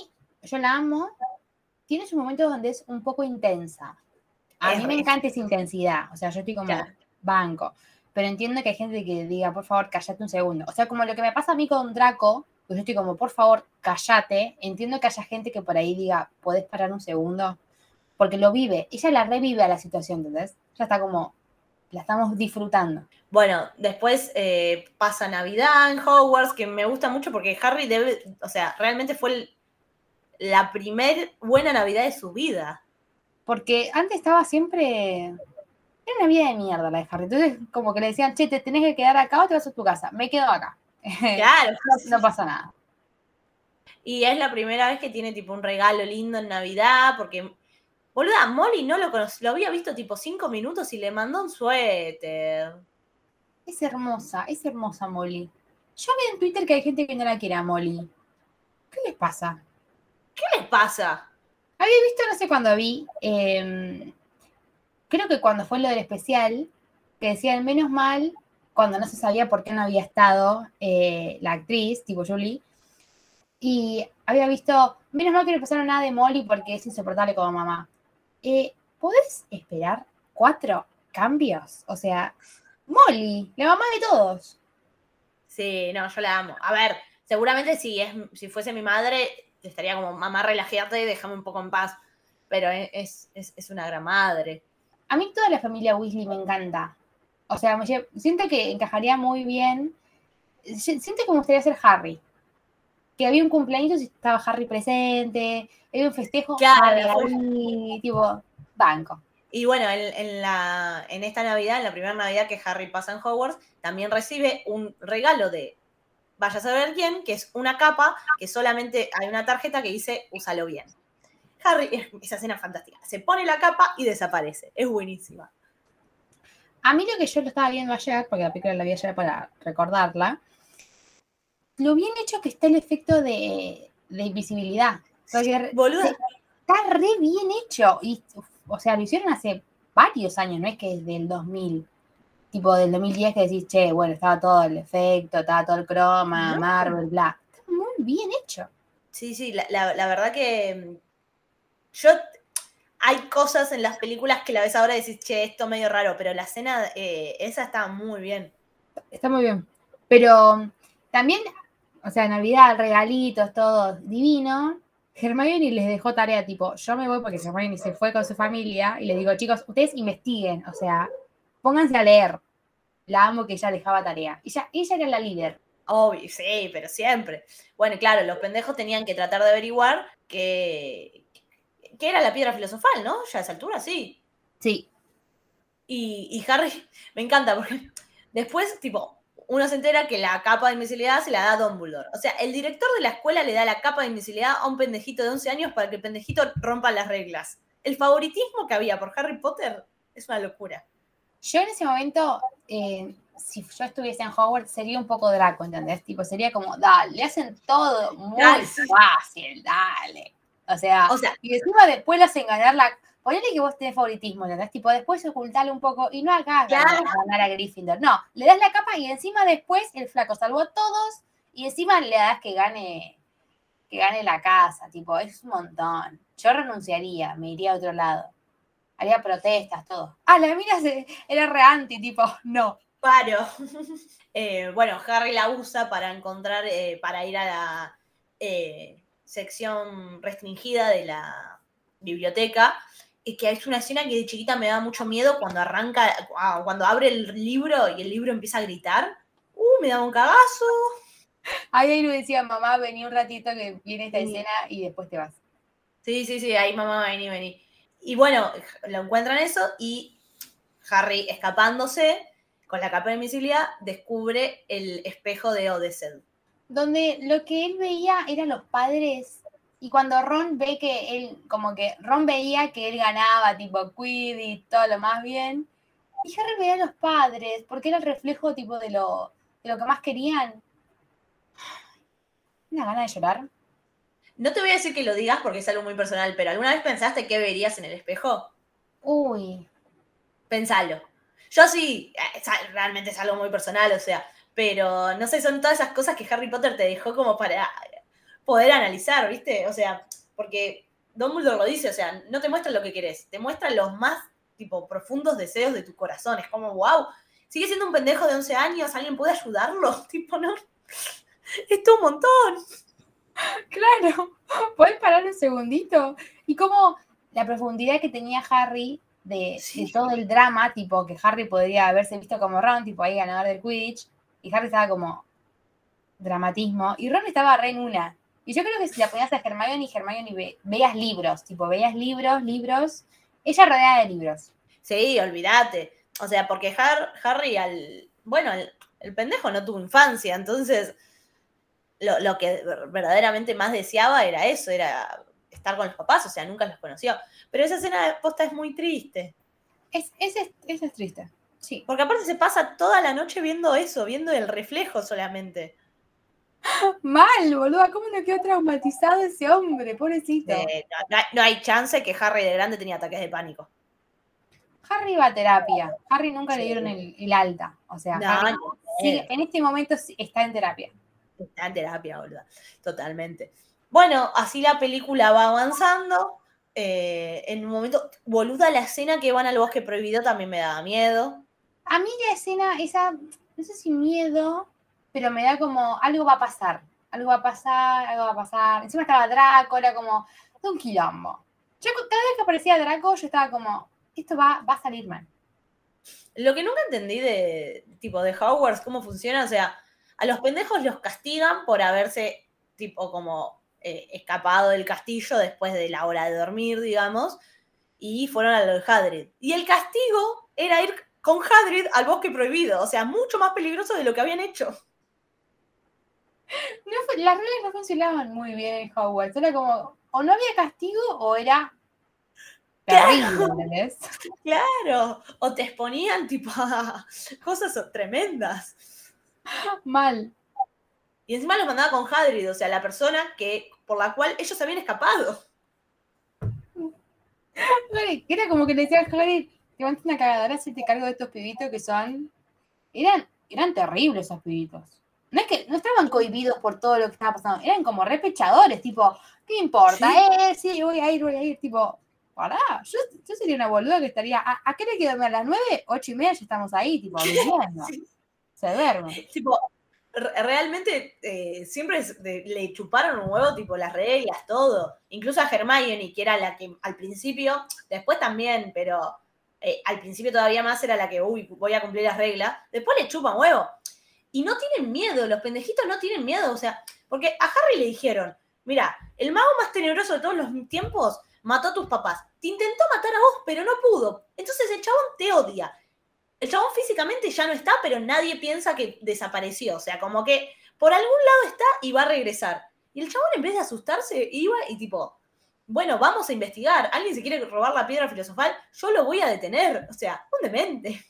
yo la amo, tiene sus momentos donde es un poco intensa. A Es mí me encanta esa intensidad, o sea, yo estoy como Claro. banco, pero entiendo que hay gente que diga, por favor, cállate un segundo. O sea, como lo que me pasa a mí con Draco, pues yo estoy como, por favor, cállate. Entiendo que haya gente que por ahí diga, ¿podés parar un segundo? Porque lo vive, ella la revive a la situación, ¿entendés? Ya está como, la estamos disfrutando. Bueno, después eh, pasa Navidad en Hogwarts, que me gusta mucho porque Harry debe, o sea, realmente fue el- la primer buena Navidad de su vida. Porque antes estaba siempre. Era una vida de mierda la de Harry. Entonces, como que le decían, che, te tenés que quedar acá o te vas a tu casa. Me quedo acá. Claro. no, no pasa nada. Y es la primera vez que tiene tipo un regalo lindo en Navidad, porque, boluda, Molly no lo conocí, lo había visto tipo cinco minutos y le mandó un suéter. Es hermosa, es hermosa Molly. Yo veo en Twitter que hay gente que no la quiere a Molly. ¿Qué les pasa? ¿Qué les pasa? Había visto, no sé cuándo vi, eh, creo que cuando fue lo del especial, que decían menos mal cuando no se sabía por qué no había estado eh, la actriz, tipo Julie, y había visto, menos mal que no pasaron nada de Molly porque es insoportable como mamá. Eh, ¿Podés esperar cuatro cambios? O sea, Molly, la mamá de todos. Sí, no, yo la amo. A ver, seguramente si, es, si fuese mi madre, estaría como, mamá, relájate déjame un poco en paz. Pero es, es, es una gran madre. A mí toda la familia Weasley me encanta. O sea, me lle- siento que encajaría muy bien. Si- Siento que me gustaría ser Harry. Que había un cumpleaños y estaba Harry presente. Había un festejo. Claro, Harry tipo, banco. Y bueno, en, en la, en esta Navidad, en la primera Navidad que Harry pasa en Hogwarts, también recibe un regalo de vaya a saber quién, que es una capa que solamente hay una tarjeta que dice úsalo bien. Harry, esa escena es fantástica. Se pone la capa y desaparece. Es buenísima. A mí lo que yo lo estaba viendo ayer, porque la película la vi ayer para recordarla, lo bien hecho que está el efecto de, de invisibilidad. Porque Boluda. se- está re bien hecho. Y, uf, o sea, lo hicieron hace varios años, no es que es del 2000. Tipo del 2010 que decís, che, bueno, estaba todo el efecto, estaba todo el croma, No. Marvel, bla. Está muy bien hecho. Sí, sí, la, la- la verdad que yo hay cosas en las películas que la ves ahora y decís, che, esto medio raro, pero la escena eh, esa está muy bien. Está muy bien. Pero también, o sea, Navidad, regalitos, todo divino. Hermione les dejó tarea tipo, yo me voy porque Hermione se fue con su familia y le digo, chicos, ustedes investiguen, o sea, pónganse a leer. La amo que ella dejaba tarea. Y ya, ella era la líder. Obvio, sí, pero siempre. Bueno, claro, los pendejos tenían que tratar de averiguar que, que era la piedra filosofal, ¿no? Ya a esa altura, sí. Sí. Y, y Harry, me encanta porque después, tipo, uno se entera que la capa de invisibilidad se la da Dumbledore. O sea, el director de la escuela le da la capa de invisibilidad a un pendejito de 11 años para que el pendejito rompa las reglas. El favoritismo que había por Harry Potter es una locura. Yo en ese momento, eh, si yo estuviese en Hogwarts, sería un poco Draco, ¿entendés? Tipo, sería como, dale, le hacen todo muy Dale, fácil, dale. O sea, O sea, Y encima después le hacen ganar la. Ponele que vos tenés favoritismo, ¿entendés? Tipo, después ocultale un poco y no hagas Claro. ganar, a Gryffindor. No, le das la capa y encima después el flaco salvó a todos y encima le das que gane que gane la casa. Tipo, es un montón. Yo renunciaría, me iría a otro lado. Haría protestas, todo. Ah, la mina se- era re anti, tipo, no. Claro. Eh, bueno, Harry la usa para encontrar, eh, para ir a la eh, sección restringida de la biblioteca. y que es una escena que de chiquita me da mucho miedo cuando arranca, cuando abre el libro y el libro empieza a gritar. Uh, me da un cagazo. Ahí le decía, mamá, vení un ratito que viene esta Sí. escena y después te vas. Sí, sí, sí, ahí mamá, vení, vení. Y bueno, lo encuentran eso y Harry escapándose con la capa de invisibilidad descubre el espejo de Odessed. Donde lo que él veía eran los padres. Y cuando Ron ve que él, como que Ron veía que él ganaba, tipo Quidditch, todo lo más bien. Y Harry veía a los padres, porque era el reflejo, tipo, de lo, de lo que más querían. Una gana de llorar. No te voy a decir que lo digas porque es algo muy personal, pero ¿alguna vez pensaste qué verías en el espejo? Uy, Pensalo. Yo sí, eh, es realmente es algo muy personal, o sea, pero no sé, son todas esas cosas que Harry Potter te dejó como para poder analizar, ¿viste? O sea, porque Dumbledore lo dice, o sea, no te muestra lo que querés, te muestra los más, tipo, profundos deseos de tu corazón. Es como, wow, sigue siendo un pendejo de 11 años, ¿alguien puede ayudarlo? Tipo, no, esto un montón. claro. ¿Puedes parar un segundito? Y como la profundidad que tenía Harry de, Sí. de todo el drama, tipo, que Harry podría haberse visto como Ron, tipo, ahí ganador del Quidditch, y Harry estaba como dramatismo, y Ron estaba re en una. Y yo creo que si la ponías a Hermione, Hermione ve- veías libros, tipo, veías libros, libros, ella rodeada de libros. Sí, olvídate. O sea, porque Har- Harry al. Bueno, el, el pendejo no tuvo infancia, entonces lo, lo que verdaderamente más deseaba era eso, era estar con los papás, o sea, nunca los conoció. Pero esa escena de posta es muy triste, Es, ese, ese es triste. Sí. porque aparte se pasa toda la noche viendo eso, viendo el reflejo solamente. Mal, boluda, ¿cómo no quedó traumatizado ese hombre? Pobrecito. Eh, no, no hay, no hay chance que Harry de grande tenía ataques de pánico. Harry va a terapia. Harry nunca le dieron el, el alta. O sea, No, Harry no, sigue- en este momento está en terapia. Está en terapia, boluda. Totalmente. Bueno, así la película va avanzando. eh, en un momento, boluda, la escena que van al bosque prohibido también me daba miedo. A mí la escena, esa, no sé si miedo, pero me da como algo va a pasar. Algo va a pasar, algo va a pasar. Encima estaba Draco, era como un quilombo. Yo cada vez que aparecía Draco, yo estaba como, esto va, va a salir mal. Lo que nunca entendí de tipo de Hogwarts, cómo funciona, o sea, a los pendejos los castigan por haberse tipo como eh, escapado del castillo después de la hora de dormir, digamos, y fueron a lo de. Y el castigo era ir con Hagrid al bosque prohibido, o sea, mucho más peligroso de lo que habían hecho. No las reglas no funcionaban muy bien en Hogwarts. Era como, o no había castigo o era terrible, ¿entendés? Claro, o te exponían tipo a cosas tremendas. Mal. Y encima los mandaba con Hagrid, o sea, la persona que, por la cual ellos habían escapado. Era como que le decía a Harry, te mandas una cagadora si te cargo de estos pibitos que son. Eran, eran terribles esos pibitos. No es que no estaban cohibidos por todo lo que estaba pasando, eran como repechadores, tipo, ¿qué importa? Eh, sí, voy a ir, voy a ir, tipo, pará, yo, yo sería una boluda que estaría, ¿a, a qué le quedo a las nueve? Ocho y media ya estamos ahí, tipo, durmiendo. Sí. Se duerme. Tipo, re- realmente eh, siempre le chuparon un huevo, tipo, las reglas, todo. Incluso a Hermione, que era la que al principio, después también, pero eh, al principio todavía más era la que, uy, voy a cumplir las reglas. Después le chupan huevo. Y no tienen miedo, los pendejitos no tienen miedo, o sea, porque a Harry le dijeron, mira, el mago más tenebroso de todos los tiempos mató a tus papás. Te intentó matar a vos, pero no pudo. Entonces el chabón te odia. El chabón físicamente ya no está, pero nadie piensa que desapareció. O sea, como que por algún lado está y va a regresar. Y el chabón en vez de asustarse, iba y tipo, bueno, vamos a investigar. Alguien se quiere robar la piedra filosofal, yo lo voy a detener. O sea, un demente.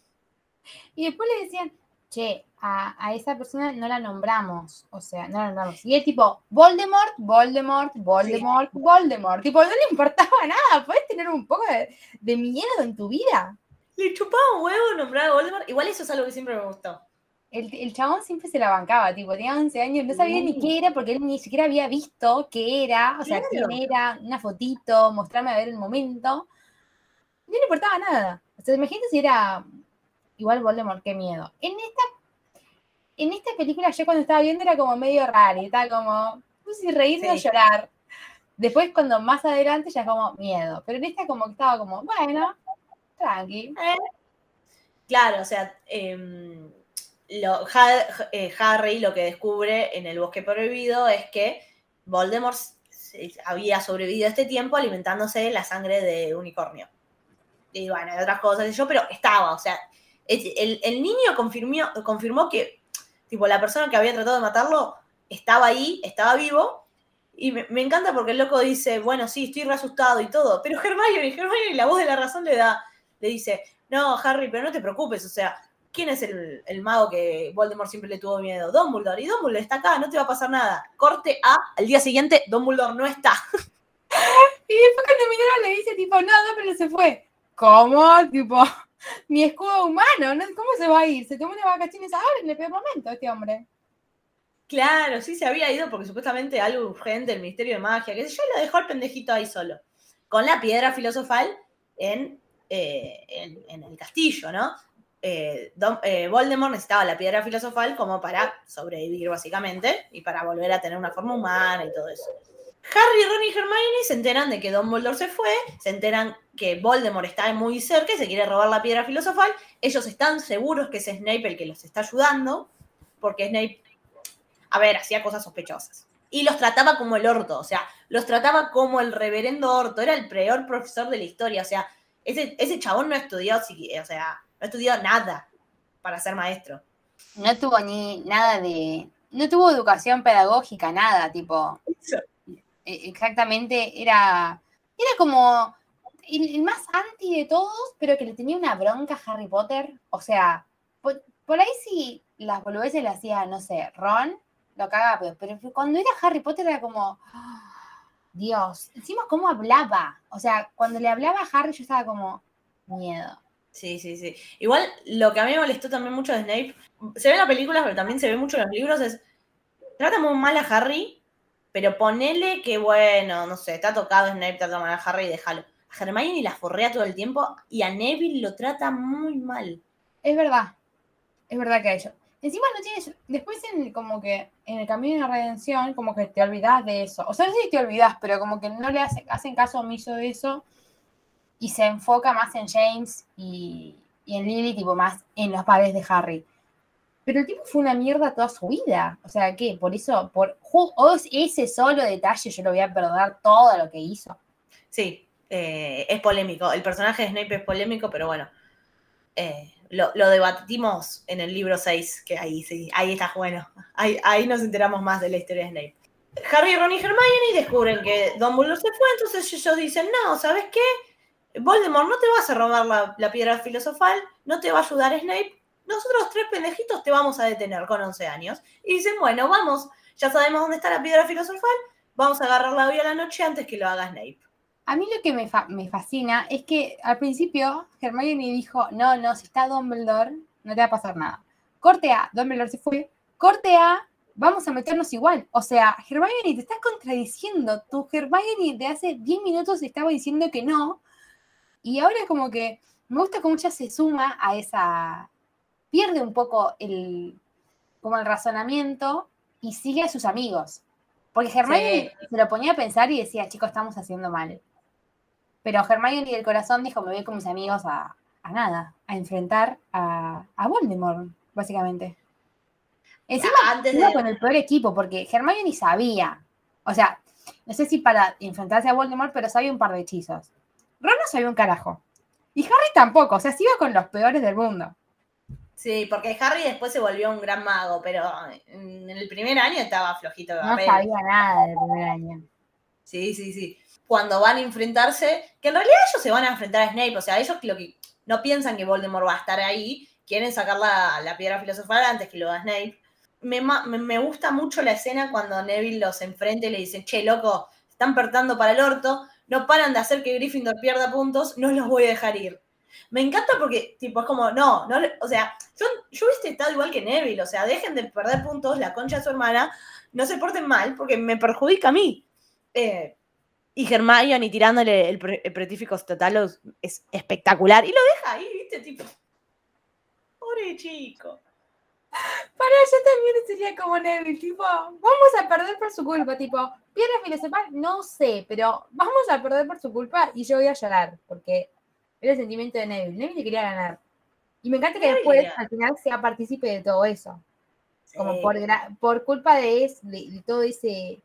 Y después le decían, che, a, a esa persona no la nombramos. O sea, no la nombramos. Y es tipo, Voldemort, Voldemort, Voldemort, Voldemort. Tipo, no le importaba nada. Puedes tener un poco de, de miedo en tu vida. Le chupaba un huevo nombrar a Voldemort. Igual eso es algo que siempre me gustó. El, el chabón siempre se la bancaba, tipo, tenía 11 años, no sabía ni qué era porque él ni siquiera había visto qué era, o sea, Claro. quién era, una fotito, mostrarme a ver el momento. No le importaba nada. O sea, imagínate si era igual Voldemort, qué miedo. En esta, en esta película yo cuando estaba viendo era como medio raro, y estaba como, no sé si reírme o Sí. llorar. Después, cuando más adelante, ya es como miedo. Pero en esta, como que estaba como, bueno, tranqui. Claro, o sea, em, lo- eh, Harry lo que descubre en el bosque prohibido es que Voldemort había sobrevivido este tiempo alimentándose de la sangre de unicornio. Y bueno, de otras cosas, yo, pero estaba, o sea, el, el niño confirmó, confirmó que, tipo, la persona que había tratado de matarlo estaba ahí, estaba vivo, y me, me encanta porque el loco dice, bueno, sí, estoy re asustado y todo, pero Hermione, Hermione, la voz de la razón le da, le dice, no, Harry, pero no te preocupes, o sea, ¿quién es el, el mago que Voldemort siempre le tuvo miedo? Dumbledore, y Dumbledore está acá, no te va a pasar nada. Corte A, al día siguiente, Dumbledore no está. Y después cuando Minerva le dice, tipo, no, no, pero se fue. ¿Cómo? Tipo, mi escudo humano, ¿no? ¿cómo se va a ir? Se tomó unas vacaciones ahora en el peor momento este hombre. Claro, sí se había ido porque supuestamente algo urgente, el Ministerio de Magia, que sé yo, lo dejó al pendejito ahí solo. Con la piedra filosofal en, eh, en, en el castillo, ¿no? Eh, Dom- eh, Voldemort necesitaba la piedra filosofal como para sobrevivir, básicamente, y para volver a tener una forma humana y todo eso. Harry, Ron y Hermione se enteran de que Dumbledore se fue, se enteran que Voldemort está muy cerca y se quiere robar la piedra filosofal. Ellos están seguros que es Snape el que los está ayudando, porque Snape a ver, hacía cosas sospechosas. Y los trataba como el orto, o sea, los trataba como el reverendo orto, era el peor profesor de la historia, o sea, ese, ese chabón no estudió, o sea, no estudió nada para ser maestro. No tuvo ni nada de. No tuvo educación pedagógica, nada, tipo. eh, Exactamente, era. Era como el, el más anti de todos, pero que le tenía una bronca a Harry Potter. O sea, por, por ahí sí las boludeces le hacía, no sé, Ron, lo cagaba, pero, pero cuando era Harry Potter era como. "Ah, Dios, encima cómo hablaba. O sea, cuando le hablaba a Harry yo estaba como miedo. Sí, sí, sí. Igual lo que a mí me molestó también mucho de Snape, se ve en las películas, pero también se ve mucho en los libros, es, trata muy mal a Harry, pero ponele que, bueno, no sé, está tocado Snape, trata mal a Harry y déjalo. A Hermione la forrea todo el tiempo y a Neville lo trata muy mal. Es verdad. Es verdad que eso. Encima no tienes. Después, en, como que en el camino de la redención, como que te olvidas de eso. O sea, no sé si te olvidas, pero como que no le hace- hacen caso omiso de eso. Y se enfoca más en James y, en Lily, tipo más en los padres de Harry. Pero el tipo fue una mierda toda su vida. O sea, ¿qué? Por eso, por ju- o ese solo detalle, yo lo voy a perdonar todo lo que hizo. Sí, eh, es polémico. El personaje de Snape es polémico, pero bueno. eh, lo, lo debatimos en el libro 6, que ahí sí, ahí está bueno. Ahí, ahí nos enteramos más de la historia de Snape. Harry, Ron y Hermione descubren que Dumbledore se fue, entonces ellos dicen, no, ¿sabes qué? Voldemort no te vas a robar la, la piedra filosofal, no te va a ayudar Snape, nosotros tres pendejitos te vamos a detener con 11 años. Y dicen, bueno, vamos, ya sabemos dónde está la piedra filosofal, vamos a agarrarla hoy a la noche antes que lo haga Snape. A mí lo que me, fa- me fascina es que al principio Hermione dijo, no, no, si está Dumbledore, no te va a pasar nada. Corte A, Dumbledore se fue. Corte A, vamos a meternos igual. O sea, Hermione, te estás contradiciendo. Tu Hermione de hace 10 minutos estaba diciendo que no. Y ahora como que me gusta cómo ella se suma a esa... Pierde un poco el, como el razonamiento y sigue a sus amigos. Porque Hermione se lo ponía a pensar y decía, chicos, estamos haciendo mal. Pero Hermione del corazón dijo, me voy con mis amigos a, a nada, a enfrentar a, a Voldemort, básicamente. Encima antes iba de- con el peor equipo, porque Hermione sabía, o sea, no sé si para enfrentarse a Voldemort, pero sabía un par de hechizos. Ron no sabía un carajo. Y Harry tampoco, o sea, se iba con los peores del mundo. Sí, porque Harry después se volvió un gran mago, pero en el primer año estaba flojito de No papel. sabía nada del primer año. Sí, sí, sí. Cuando van a enfrentarse, que en realidad ellos se van a enfrentar a Snape, o sea, ellos lo que no piensan que Voldemort va a estar ahí, quieren sacar la, la piedra filosofal antes que lo haga Snape. Me, me gusta mucho la escena cuando Neville los enfrenta y le dicen, che, loco, están pertando para el orto, no paran de hacer que Gryffindor pierda puntos, no los voy a dejar ir. Me encanta porque, tipo, es como, no, no, o sea, yo, yo hubiese estado igual que Neville, o sea, dejen de perder puntos, la concha de su hermana, no se porten mal porque me perjudica a mí. Eh, y Hermione tirándole el, pre- el Pretíficos Totalos es espectacular. Y lo deja ahí, ¿viste? Tipo, pobre chico. Para yo también sería como Neville, tipo, vamos a perder por su culpa, tipo, piedra filosofal, no sé, pero vamos a perder por su culpa y yo voy a llorar, porque era el sentimiento de Neville. Neville quería ganar. Y me encanta que después, al final, sea partícipe de todo eso. Como por, por culpa de, es- de, de todo ese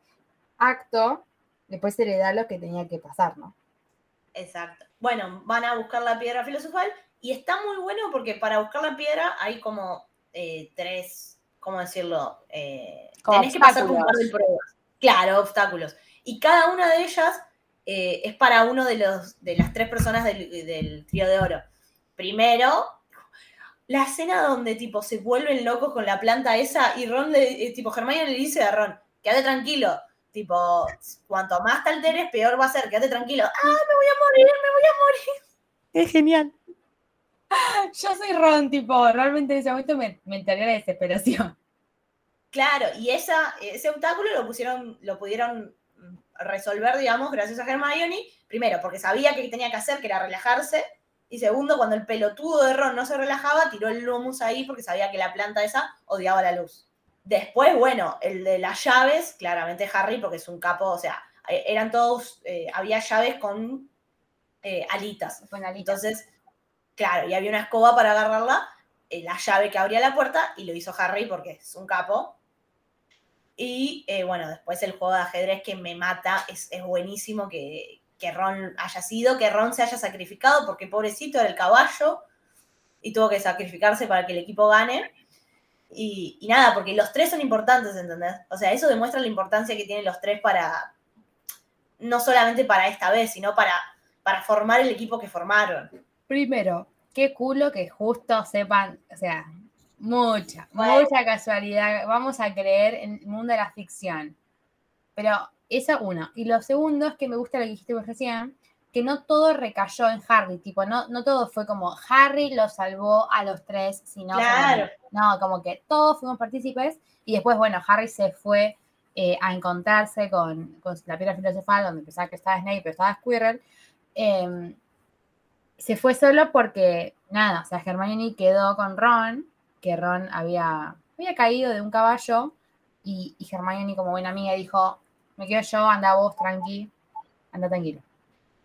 acto, después se le da lo que tenía que pasar, ¿no? Exacto. Bueno, van a buscar la piedra filosofal y está muy bueno porque para buscar la piedra hay como eh, tres, ¿cómo decirlo? Eh, tenés que pasar por un par de pruebas. Claro, obstáculos. Y cada una de ellas eh, es para uno de los de las tres personas del, del trío de oro. Primero, la escena donde tipo se vuelven locos con la planta esa y Ron le, tipo Hermione le dice a Ron, quédate tranquilo. Tipo, cuanto más te alteres, peor va a ser, quédate tranquilo. Ah, me voy a morir, me voy a morir. Es genial. Yo soy Ron, tipo, realmente en ese momento me, me enteré la desesperación. Claro, y esa, ese obstáculo lo pusieron, lo pudieron resolver, digamos, gracias a Hermione. Primero, porque sabía que tenía que hacer, que era relajarse. Y segundo, cuando el pelotudo de Ron no se relajaba, tiró el Lumus ahí porque sabía que la planta esa odiaba la luz. Después, bueno, el de las llaves, claramente Harry, porque es un capo, o sea, eh, eran todos, eh, había llaves con eh, alitas. Con alitas. Entonces, claro, y había una escoba para agarrarla, eh, la llave que abría la puerta, y lo hizo Harry porque es un capo. Y eh, bueno, después el juego de ajedrez que me mata, es, buenísimo que, que Ron haya sido, que Ron se haya sacrificado, porque pobrecito era el caballo y tuvo que sacrificarse para que el equipo gane. Y, y nada, porque los tres son importantes, ¿entendés? O sea, eso demuestra la importancia que tienen los tres para, no solamente para esta vez, sino para, para formar el equipo que formaron. Primero, qué culo que justo sepan, o sea, mucha, Bueno. mucha casualidad. Vamos a creer en el mundo de la ficción. Pero eso uno. Y lo segundo es que me gusta lo que dijiste vos recién, que no todo recayó en Harry, tipo, no, no todo fue como Harry lo salvó a los tres, sino Claro. como, no, como que todos fuimos partícipes y después, bueno, Harry se fue eh, a encontrarse con, con la piedra filosofal, donde pensaba que estaba Snape, pero estaba Squirrel. em, se fue solo porque, nada, o sea, Hermione quedó con Ron, que Ron había, había caído de un caballo, y, y Hermione, como buena amiga, dijo, me quedo yo, anda vos, tranqui, anda tranquilo.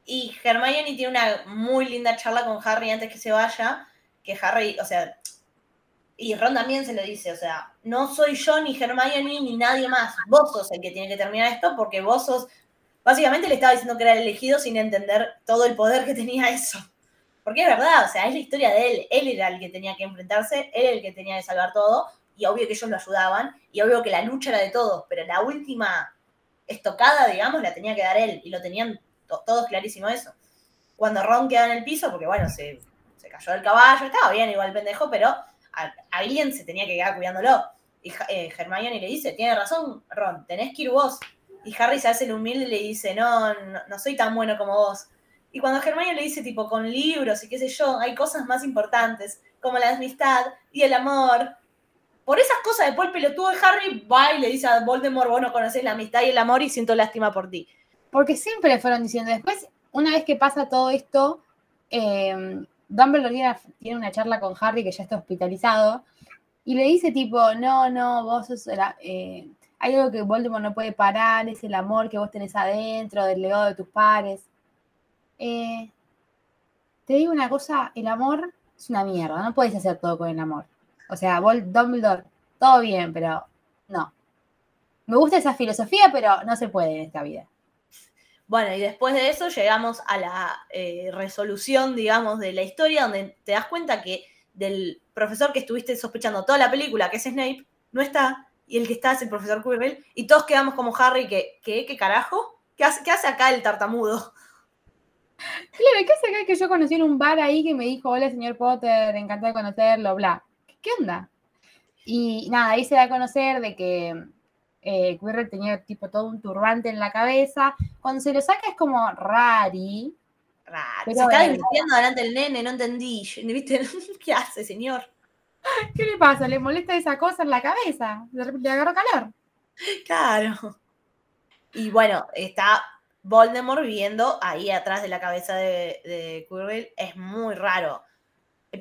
Y Hermione tiene una muy linda charla con Harry antes que se vaya, que Harry, o sea, y Ron también se lo dice, o sea, no soy yo ni Hermione ni nadie más, vos sos el que tiene que terminar esto porque vos sos, básicamente le estaba diciendo que era el elegido sin entender todo el poder que tenía eso. Porque es verdad, o sea, es la historia de él, él era el que tenía que enfrentarse, él era el que tenía que salvar todo, y obvio que ellos lo ayudaban, y obvio que la lucha era de todos, pero la última estocada, digamos, la tenía que dar él, y lo tenían to- todos clarísimo eso. Cuando Ron queda en el piso, porque bueno, se, se cayó del caballo, estaba bien igual el pendejo, pero alguien se tenía que quedar cuidándolo. Y eh, Hermione le dice, tiene razón, Ron, tenés que ir vos. Y Harry se hace el humilde y le dice, no, no, no soy tan bueno como vos. Y cuando Hermione le dice, tipo, con libros y qué sé yo, hay cosas más importantes, como la amistad y el amor. Por esas cosas, después el pelotudo de Harry va y le dice a Voldemort, vos no conocés la amistad y el amor y siento lástima por ti. Porque siempre le fueron diciendo, después, una vez que pasa todo esto, eh, Dumbledore tiene, una charla con Harry que ya está hospitalizado, y le dice tipo, no, no, vos sos, eh, hay algo que Voldemort no puede parar, es el amor que vos tenés adentro, del legado de tus pares. Eh, te digo una cosa, el amor es una mierda, no puedes hacer todo con el amor. O sea, Vol- Dumbledore, todo bien, pero no. Me gusta esa filosofía, pero no se puede en esta vida. Bueno, y después de eso llegamos a la eh, resolución, digamos, de la historia, donde te das cuenta que del profesor que estuviste sospechando toda la película, que es Snape, no está, y el que está es el profesor Quirrell, y todos quedamos como Harry, que, ¿qué, qué carajo? ¿Qué qué hace acá el tartamudo? Claro, ¿qué hace acá que yo conocí en un bar ahí que me dijo, hola señor Potter, encantado de conocerlo, bla? ¿Qué onda? Y nada, ahí se da a conocer de que eh, Quirrell tenía tipo todo un turbante en la cabeza. Cuando se lo saca es como rari. Pero se está divirtiendo delante del nene, no entendí. ¿Viste? ¿Qué hace, señor? ¿Qué le pasa? ¿Le molesta esa cosa en la cabeza? De repente le agarró calor. Claro. Y bueno, está Voldemort viendo ahí atrás de la cabeza de, de Quirrell. Es muy raro.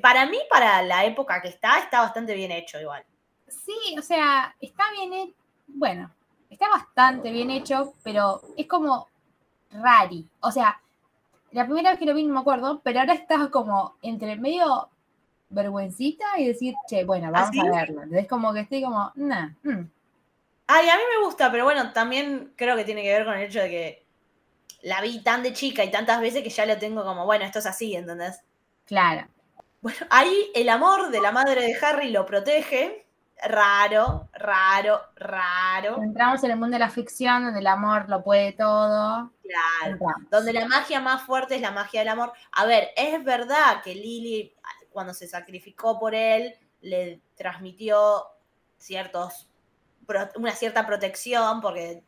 Para mí, para la época que está, está bastante bien hecho igual. Sí, o sea, está bien hecho. Bueno, está bastante bien hecho, pero es como rari. O sea, la primera vez que lo vi no me acuerdo, pero ahora está como entre medio vergüencita y decir, che, bueno, vamos ¿Ah, sí? a verlo. Entonces, como que estoy como, nah, mm, Ay, a mí me gusta, pero bueno, también creo que tiene que ver con el hecho de que la vi tan de chica y tantas veces que ya lo tengo como, bueno, esto es así, ¿entendés? claro. Bueno, ahí el amor de la madre de Harry lo protege. Raro, raro, raro. Entramos en el mundo de la ficción donde el amor lo puede todo. Claro. Entramos. Donde la magia más fuerte es la magia del amor. A ver, es verdad que Lily, cuando se sacrificó por él, le transmitió ciertos una cierta protección, porque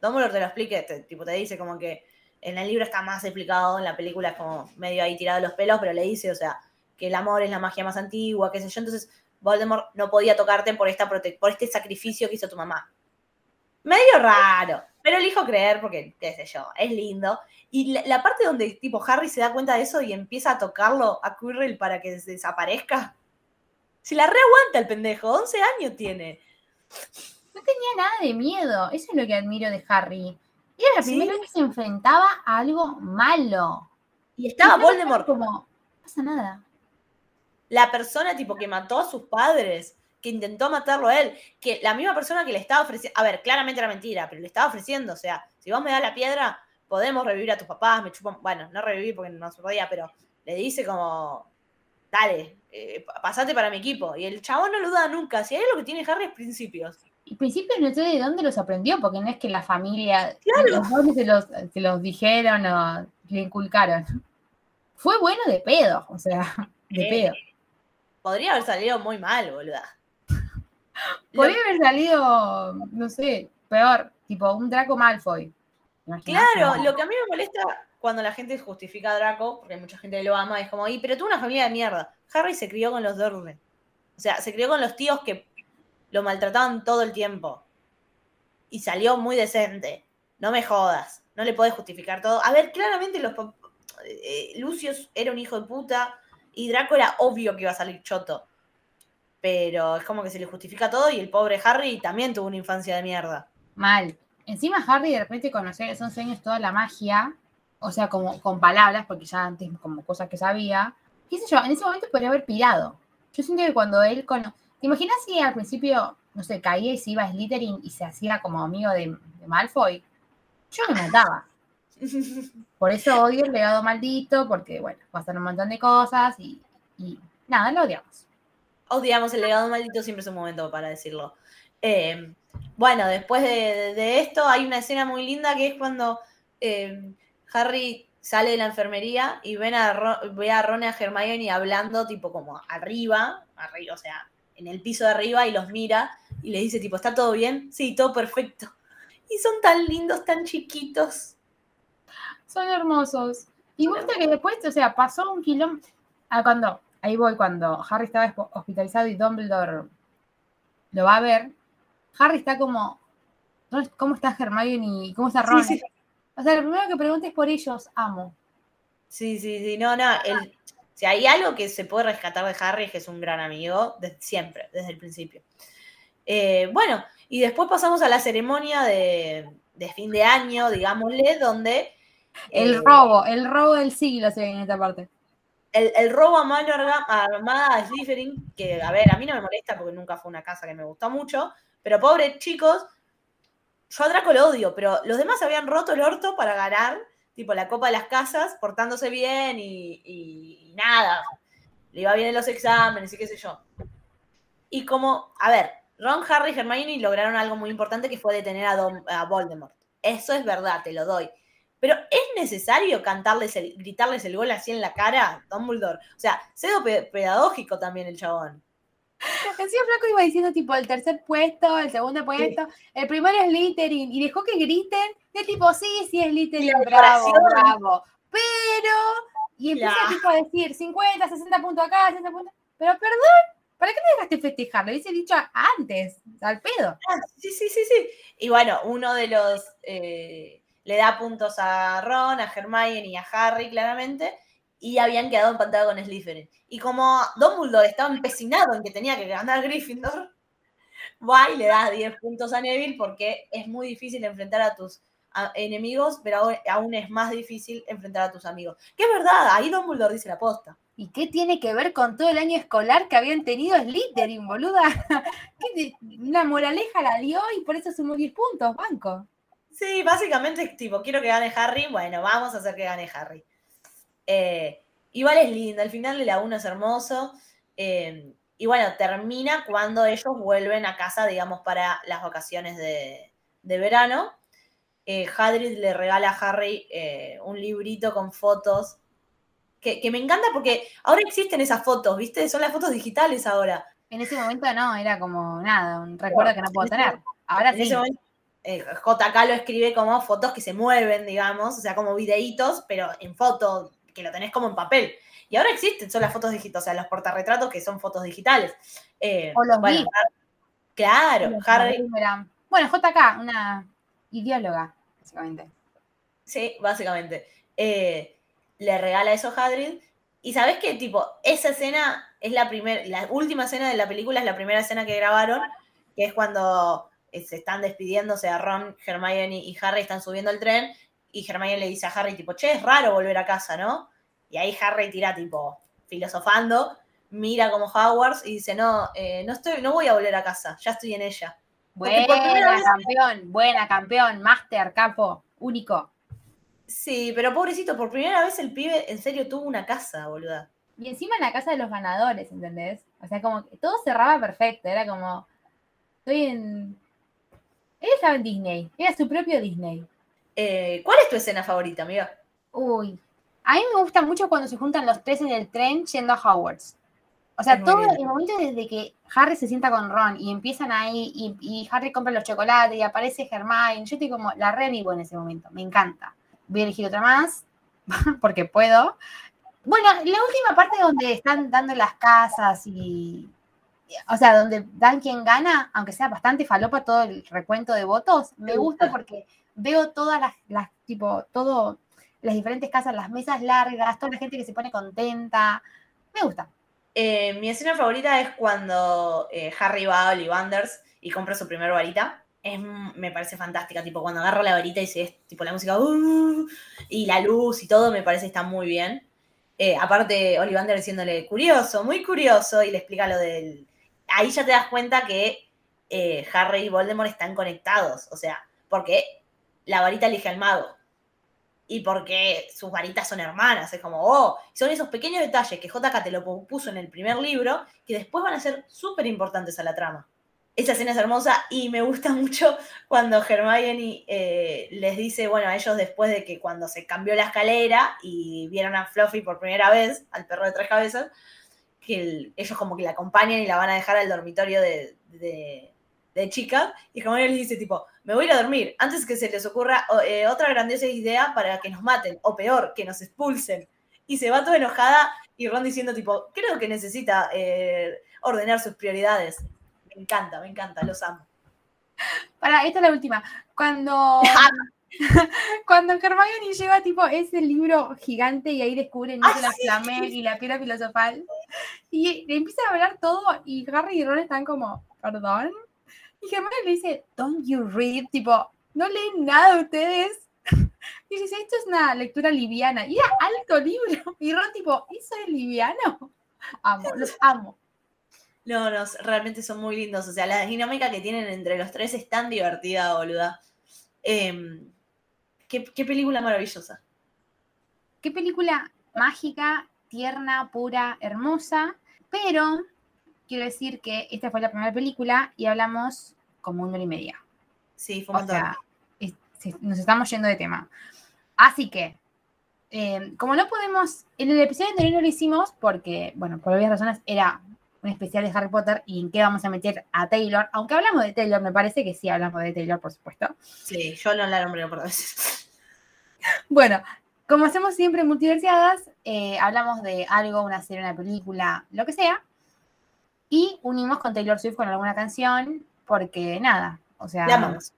Dumbledore te lo explique, te, tipo, te dice como que en el libro está más explicado, en la película es como medio ahí tirado los pelos, pero le dice, o sea, que el amor es la magia más antigua, qué sé yo, entonces Voldemort no podía tocarte por, esta por este sacrificio que hizo tu mamá. Medio raro, pero elijo creer porque, qué sé yo, es lindo. Y la, la parte donde tipo Harry se da cuenta de eso y empieza a tocarlo a Quirrell para que desaparezca. Si la reaguanta el pendejo, 11 años tiene. No tenía nada de miedo. Eso es lo que admiro de Harry. Era la Sí. primera vez que se enfrentaba a algo malo. Y estaba Y Voldemort, como, no pasa nada. la persona tipo que mató a sus padres, que intentó matarlo a él, que la misma persona que le estaba ofreciendo, a ver, claramente era mentira, pero le estaba ofreciendo, o sea, si vos me das la piedra, podemos revivir a tus papás, me chupan, bueno, no revivir porque no se podía, pero le dice como, dale, eh, pa- pasate para mi equipo. Y el chabón no lo duda nunca, si hay algo que tiene Harry es principios. Y principio no sé de dónde los aprendió, porque no es que la familia, Claro. los se los, se los dijeron o le inculcaron. Fue bueno de pedo, o sea, de Eh, pedo. Podría haber salido muy mal, boluda. Lo- Podría haber salido, no sé, peor, tipo un Draco Malfoy. ¿Imaginás? Claro, lo que a mí me molesta cuando la gente justifica a Draco, porque mucha gente lo ama, es como, y pero tuvo una familia de mierda. Harry se crió con los Dursley. O sea, se crió con los tíos que lo maltrataban todo el tiempo. Y salió muy decente. No me jodas. No le podés justificar todo. A ver, claramente los pap- eh, Lucius era un hijo de puta y Draco era obvio que iba a salir choto. Pero es como que se le justifica todo y el pobre Harry también tuvo una infancia de mierda. Mal. Encima Harry de repente conoció a los 11 años toda la magia, o sea, como con palabras, porque ya antes como cosas que sabía. ¿Qué sé yo? En ese momento podría haber pirado. Yo siento que cuando él cono... ¿Te imaginas si al principio, no sé, caía y se iba a Slytherin y se hacía como amigo de, de Malfoy? Yo me mataba. Por eso odio el legado maldito, porque, bueno, pasan un montón de cosas y, y nada, lo odiamos. odiamos el legado maldito, siempre es un momento para decirlo. Eh, bueno, después de, de esto hay una escena muy linda que es cuando eh, Harry sale de la enfermería y ven a Ron- ve a Ron y a Hermione hablando tipo como arriba, arriba, o sea, en el piso de arriba y los mira y le dice tipo, ¿está todo bien? Sí, todo perfecto. Y son tan lindos, tan chiquitos. Son hermosos. Y gusta que después, o sea, pasó un kilómetro. Ah, cuando, ahí voy, cuando Harry estaba hospitalizado y Dumbledore lo va a ver, Harry está como, ¿dónde- ¿cómo está Hermione y cómo está Ron? Sí, sí. O sea, lo primero que preguntes por ellos, amo. Sí, sí, sí, no, no, el- si hay algo que se puede rescatar de Harry es que es un gran amigo desde siempre, desde el principio. Eh, bueno, y después pasamos a la ceremonia de, de fin de año, digámosle, donde El eh, robo, el robo del siglo se ve en esta parte. el, el robo a mano armada a Slytherin, que a ver, a mí no me molesta porque nunca fue una casa que me gustó mucho, pero pobres chicos, yo a Draco lo odio, pero los demás habían roto el orto para ganar, tipo la copa de las casas, portándose bien y, nada, le iba bien en los exámenes y qué sé yo. Y como, a ver, Ron, Harry y Hermione lograron algo muy importante que fue detener a, Voldemort. Eso es verdad, te lo doy. Pero ¿es necesario cantarles el, gritarles el gol así en la cara, Dumbledore? O sea, cedo pe- pedagógico también el chabón. Encima Flaco iba diciendo tipo el tercer puesto, el segundo puesto, el primero es Slytherin, y dejó que griten, de tipo, sí, sí es Slytherin, La bravo, bravo. Pero, y empieza La- tipo a decir 50, 60 puntos acá, 60 puntos. Pero perdón, ¿para qué me dejaste festejar? Lo hubiese dicho antes, al pedo. Ah, sí, sí, sí, sí. Y bueno, uno de los eh, le da puntos a Ron, a Hermione y a Harry, claramente, y habían quedado empatados con Slytherin. Y como Dumbledore estaba empecinado en que tenía que ganar Gryffindor, va y le das 10 puntos a Neville porque es muy difícil enfrentar a tus enemigos, pero aún- es más difícil enfrentar a tus amigos. Que es verdad, ahí Dumbledore dice la posta. ¿Y qué tiene que ver con todo el año escolar que habían tenido Slytherin, boluda? ¿Qué te- Una moraleja la dio y por eso sumó 10 puntos, banco. Sí, básicamente, tipo, quiero que gane Harry, bueno, vamos a hacer que gane Harry. Eh, igual es lindo, el final de la 1 es hermoso. eh, y bueno, termina cuando ellos vuelven a casa, digamos, para las vacaciones de, de verano. Eh, Hagrid le regala a Harry eh, un librito con fotos. Que, que me encanta porque ahora existen esas fotos, ¿viste? Son las fotos digitales ahora. En ese momento no, era como nada, un recuerdo que no puedo tener. Ahora En sí. ese momento, eh, JK lo escribe como fotos que se mueven, digamos, o sea, como videitos, pero en foto, que lo tenés como en papel. Y ahora existen, son las fotos digitales, o sea, los portarretratos que son fotos digitales. Eh, O los bueno, Claro, Los Harry. Bueno, JK, una ideóloga, básicamente. sí, básicamente. Eh, le regala eso a Hagrid. Y sabes qué, tipo, esa escena es la primera, la última escena de la película es la primera escena que grabaron, que es cuando eh, se están despidiendo, o sea, Ron, Hermione y Harry están subiendo el tren, y Hermione le dice a Harry, tipo, che, es raro volver a casa, ¿no? Y ahí Harry tira, tipo, filosofando, mira como Hogwarts y dice, no, eh, no estoy, no voy a volver a casa, ya estoy en ella. Porque Buena vez- campeón, buena campeón, máster, capo, único. Sí, pero pobrecito, por primera vez el pibe en serio tuvo una casa, boluda. Y encima en la casa de los ganadores, ¿entendés? O sea, como que todo cerraba perfecto, era como, estoy en... Él estaba en Disney, era su propio Disney. Eh, ¿Cuál es tu escena favorita, amiga? Uy, a mí me gusta mucho cuando se juntan los tres en el tren yendo a Hogwarts. O sea, Es todo el momento desde que Harry se sienta con Ron y empiezan ahí y, y Harry compra los chocolates y aparece Hermione, yo estoy como, la revivo en ese momento, me encanta. Voy a elegir otra más, porque puedo. Bueno, la última parte donde están dando las casas y, o sea, donde dan quien gana, aunque sea bastante falopa todo el recuento de votos, me gusta. porque veo todas las, las tipo, todo, las diferentes casas, las mesas largas, toda la gente que se pone contenta. Me gusta. Eh, mi escena favorita es cuando eh, Harry va a Ollivanders y compra su primer varita. Es, me parece fantástica, tipo cuando agarra la varita y se es tipo la música "Uh", y la luz y todo, me parece está muy bien. Eh, aparte, Ollivander diciéndole curioso, muy curioso, y le explica lo del. Ahí ya te das cuenta que eh, Harry y Voldemort están conectados, o sea, porque la varita elige al mago y porque sus varitas son hermanas. Es como, oh, son esos pequeños detalles que JK te lo puso en el primer libro que después van a ser súper importantes a la trama. Esa escena es hermosa y me gusta mucho cuando Hermione eh, les dice, bueno, a ellos después de que cuando se cambió la escalera y vieron a Fluffy por primera vez, al perro de tres cabezas, que el- ellos como que la acompañan y la van a dejar al dormitorio de, de chicas, y Hermione les dice tipo, me voy a ir a dormir, antes que se les ocurra eh, otra grandiosa idea para que nos maten, o peor, que nos expulsen. Y se va toda enojada y Ron diciendo tipo, creo que necesita eh, ordenar sus prioridades. Me encanta, me encanta, los amo. Para, esta es la última. Cuando, cuando Hermione lleva tipo ese libro gigante y ahí descubren Ah, sí. Flamel y la piedra filosofal y le empieza a hablar todo y Harry y Ron están como, perdón. Y Hermione le dice, don't you read, tipo, no leen nada ustedes. Y dice, esto es una lectura liviana. Y era alto libro. Y Ron tipo, ¿eso es liviano? Amo, los amo. No, no, realmente son muy lindos. O sea, la dinámica que tienen entre los tres es tan divertida, boluda. Em, qué, qué película maravillosa. Qué película mágica, tierna, pura, hermosa, pero quiero decir que esta fue la primera película y hablamos como una hora y media. Sí, fue un O montón. sea, es- nos estamos yendo de tema. Así que, eh, como no podemos, en el episodio anterior no lo hicimos porque, bueno, por obvias razones era un especial de Harry Potter y en qué vamos a meter a Taylor, aunque hablamos de Taylor, me parece que sí hablamos de Taylor, por supuesto. Sí, yo no la nombré por veces. Bueno, como hacemos siempre en multiversiadas, eh, hablamos de algo, una serie, una película, lo que sea, y unimos con Taylor Swift con alguna canción, porque nada, o sea, La amamos.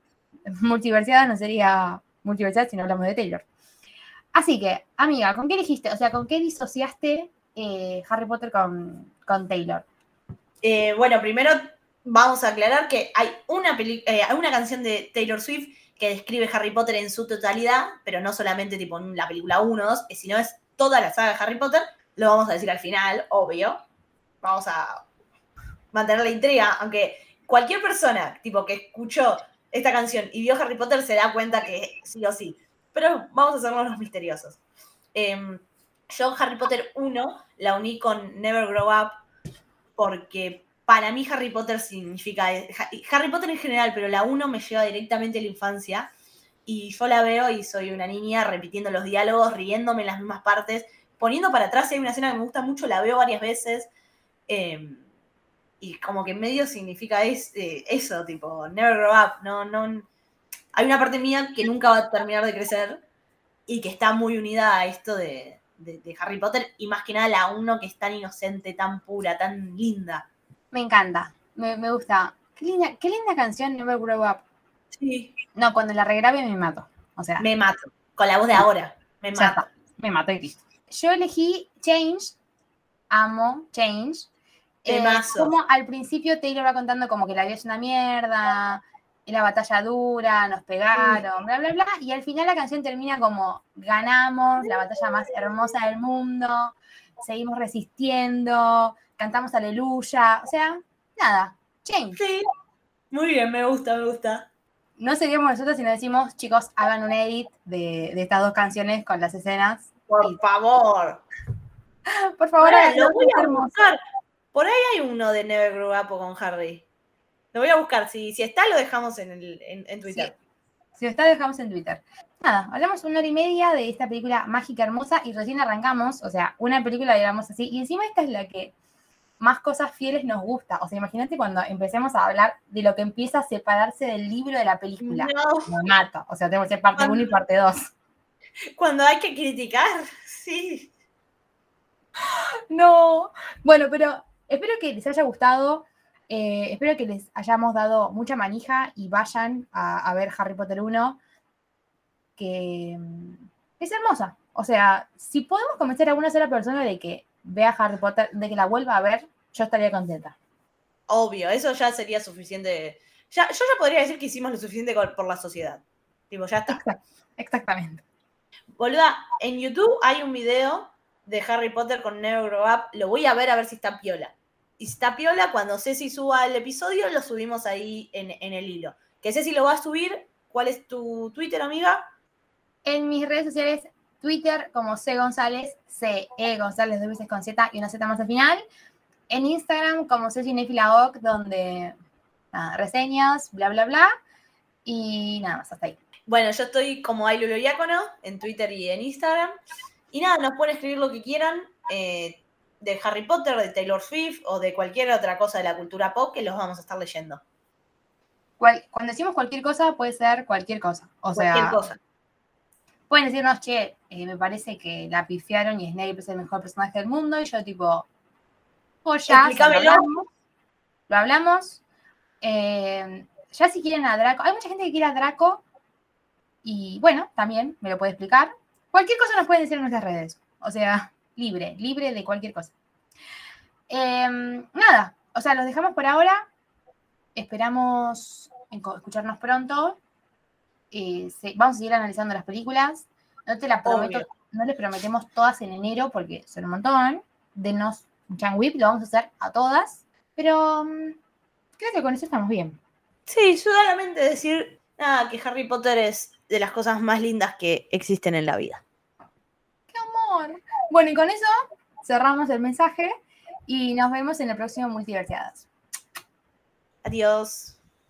multiversiadas no sería multiversiadas si no hablamos de Taylor. Así que, amiga, ¿con qué elegiste? O sea, ¿con qué disociaste eh, Harry Potter con, con Taylor? Eh, bueno, primero vamos a aclarar que hay una, peli- eh, una canción de Taylor Swift que describe Harry Potter en su totalidad, pero no solamente tipo en la película 1 o 2, eh, sino es toda la saga de Harry Potter. Lo vamos a decir al final, obvio. Vamos a mantener la intriga, aunque cualquier persona tipo que escuchó esta canción y vio Harry Potter se da cuenta que sí o sí. Pero vamos a hacernos los misteriosos. Em, yo Harry Potter 1 la uní con Never Grow Up porque para mí Harry Potter significa Harry Potter en general, pero la 1 me lleva directamente a la infancia y yo la veo y soy una niña repitiendo los diálogos, riéndome en las mismas partes, poniendo para atrás, si hay una escena que me gusta mucho, la veo varias veces. eh, y como que en medio significa es, eh, eso, tipo, never grow up, no, no. Hay una parte mía que nunca va a terminar de crecer y que está muy unida a esto de, de- de Harry Potter y más que nada la 1 que es tan inocente, tan pura, tan linda. Me encanta, me, me gusta. Qué linda, qué linda canción Never Grow Up. Sí. No, cuando la regrabe me mato. O sea, Me mato. Con la voz de ahora. Me mato. está, me mato y listo. Yo elegí Change, amo Change. Eh, como al principio Taylor va contando como que la vida es una mierda, la batalla dura, nos pegaron, bla, bla, bla. Y al final la canción termina como ganamos, la batalla más hermosa del mundo, seguimos resistiendo, cantamos aleluya. O sea, nada, change. Sí. Muy bien, me gusta, me gusta. No seríamos nosotros si no decimos, chicos, hagan un edit de, de estas dos canciones con las escenas. Por favor. Por favor, lo voy a buscar. Por ahí hay uno de Never Grew Up con Harry. Lo voy a buscar. Si, si está, lo dejamos en, el, en, en Twitter. Si lo está, dejamos en Twitter. Nada, hablamos una hora y media de esta película mágica hermosa y recién arrancamos, o sea, una película digamos así, y encima esta es la que más cosas fieles nos gusta. O sea, imagínate cuando empecemos a hablar de lo que empieza a separarse del libro de la película. No, Me mato. O sea, tenemos que hacer parte 1 y parte 2. cuando hay que criticar, sí. No. Bueno, pero espero que les haya gustado. eh, espero que les hayamos dado mucha manija y vayan a, a ver Harry Potter 1, que mm, es hermosa. O sea, si podemos convencer a una sola persona de que vea Harry Potter, de que la vuelva a ver, yo estaría contenta. Obvio, eso ya sería suficiente. Ya, yo ya podría decir que hicimos lo suficiente por la sociedad. Tipo, ya está. Exact- Exactamente. Boluda, en YouTube hay un video de Harry Potter con Grow Up. Lo voy a ver a ver si está piola. Y si está piola, cuando Ceci suba el episodio, lo subimos ahí en, en el hilo. Que Ceci lo va a subir. ¿Cuál es tu Twitter, amiga? En mis redes sociales, Twitter como C González, C E González dos veces con Z y una Z más al final. En Instagram como C Cinefila Oc, donde nada, reseñas, bla bla bla. Y nada más, hasta ahí. Bueno, yo estoy como Ailulo Diácono en Twitter y en Instagram. Y nada, nos pueden escribir lo que quieran eh, de Harry Potter, de Taylor Swift o de cualquier otra cosa de la cultura pop que los vamos a estar leyendo. Cuando decimos cualquier cosa, puede ser cualquier cosa. O sea, Cualquier cosa. pueden decirnos, che, eh, me parece que la pifiaron y Snape es el mejor personaje del mundo. Y yo, tipo, pues ya, se lo Explícamelo. hablamos. Lo hablamos. Eh, ya si quieren a Draco, hay mucha gente que quiere a Draco. Y bueno, también me lo puede explicar. Cualquier cosa nos pueden decir en nuestras redes. O sea, libre, libre de cualquier cosa. Em, nada, o sea, los dejamos por ahora. Esperamos escucharnos pronto. Eh, se- vamos a seguir analizando las películas. No te la prometo, Obvio. no les prometemos todas en enero porque son un montón. Denos un Chan Whip, lo vamos a hacer a todas. Pero mm, creo que con eso estamos bien. Sí, solamente decir nada, que Harry Potter es de las cosas más lindas que existen en la vida. ¡Qué amor! Bueno, y con eso cerramos el mensaje y nos vemos en el próximo Multiversiadas. Adiós.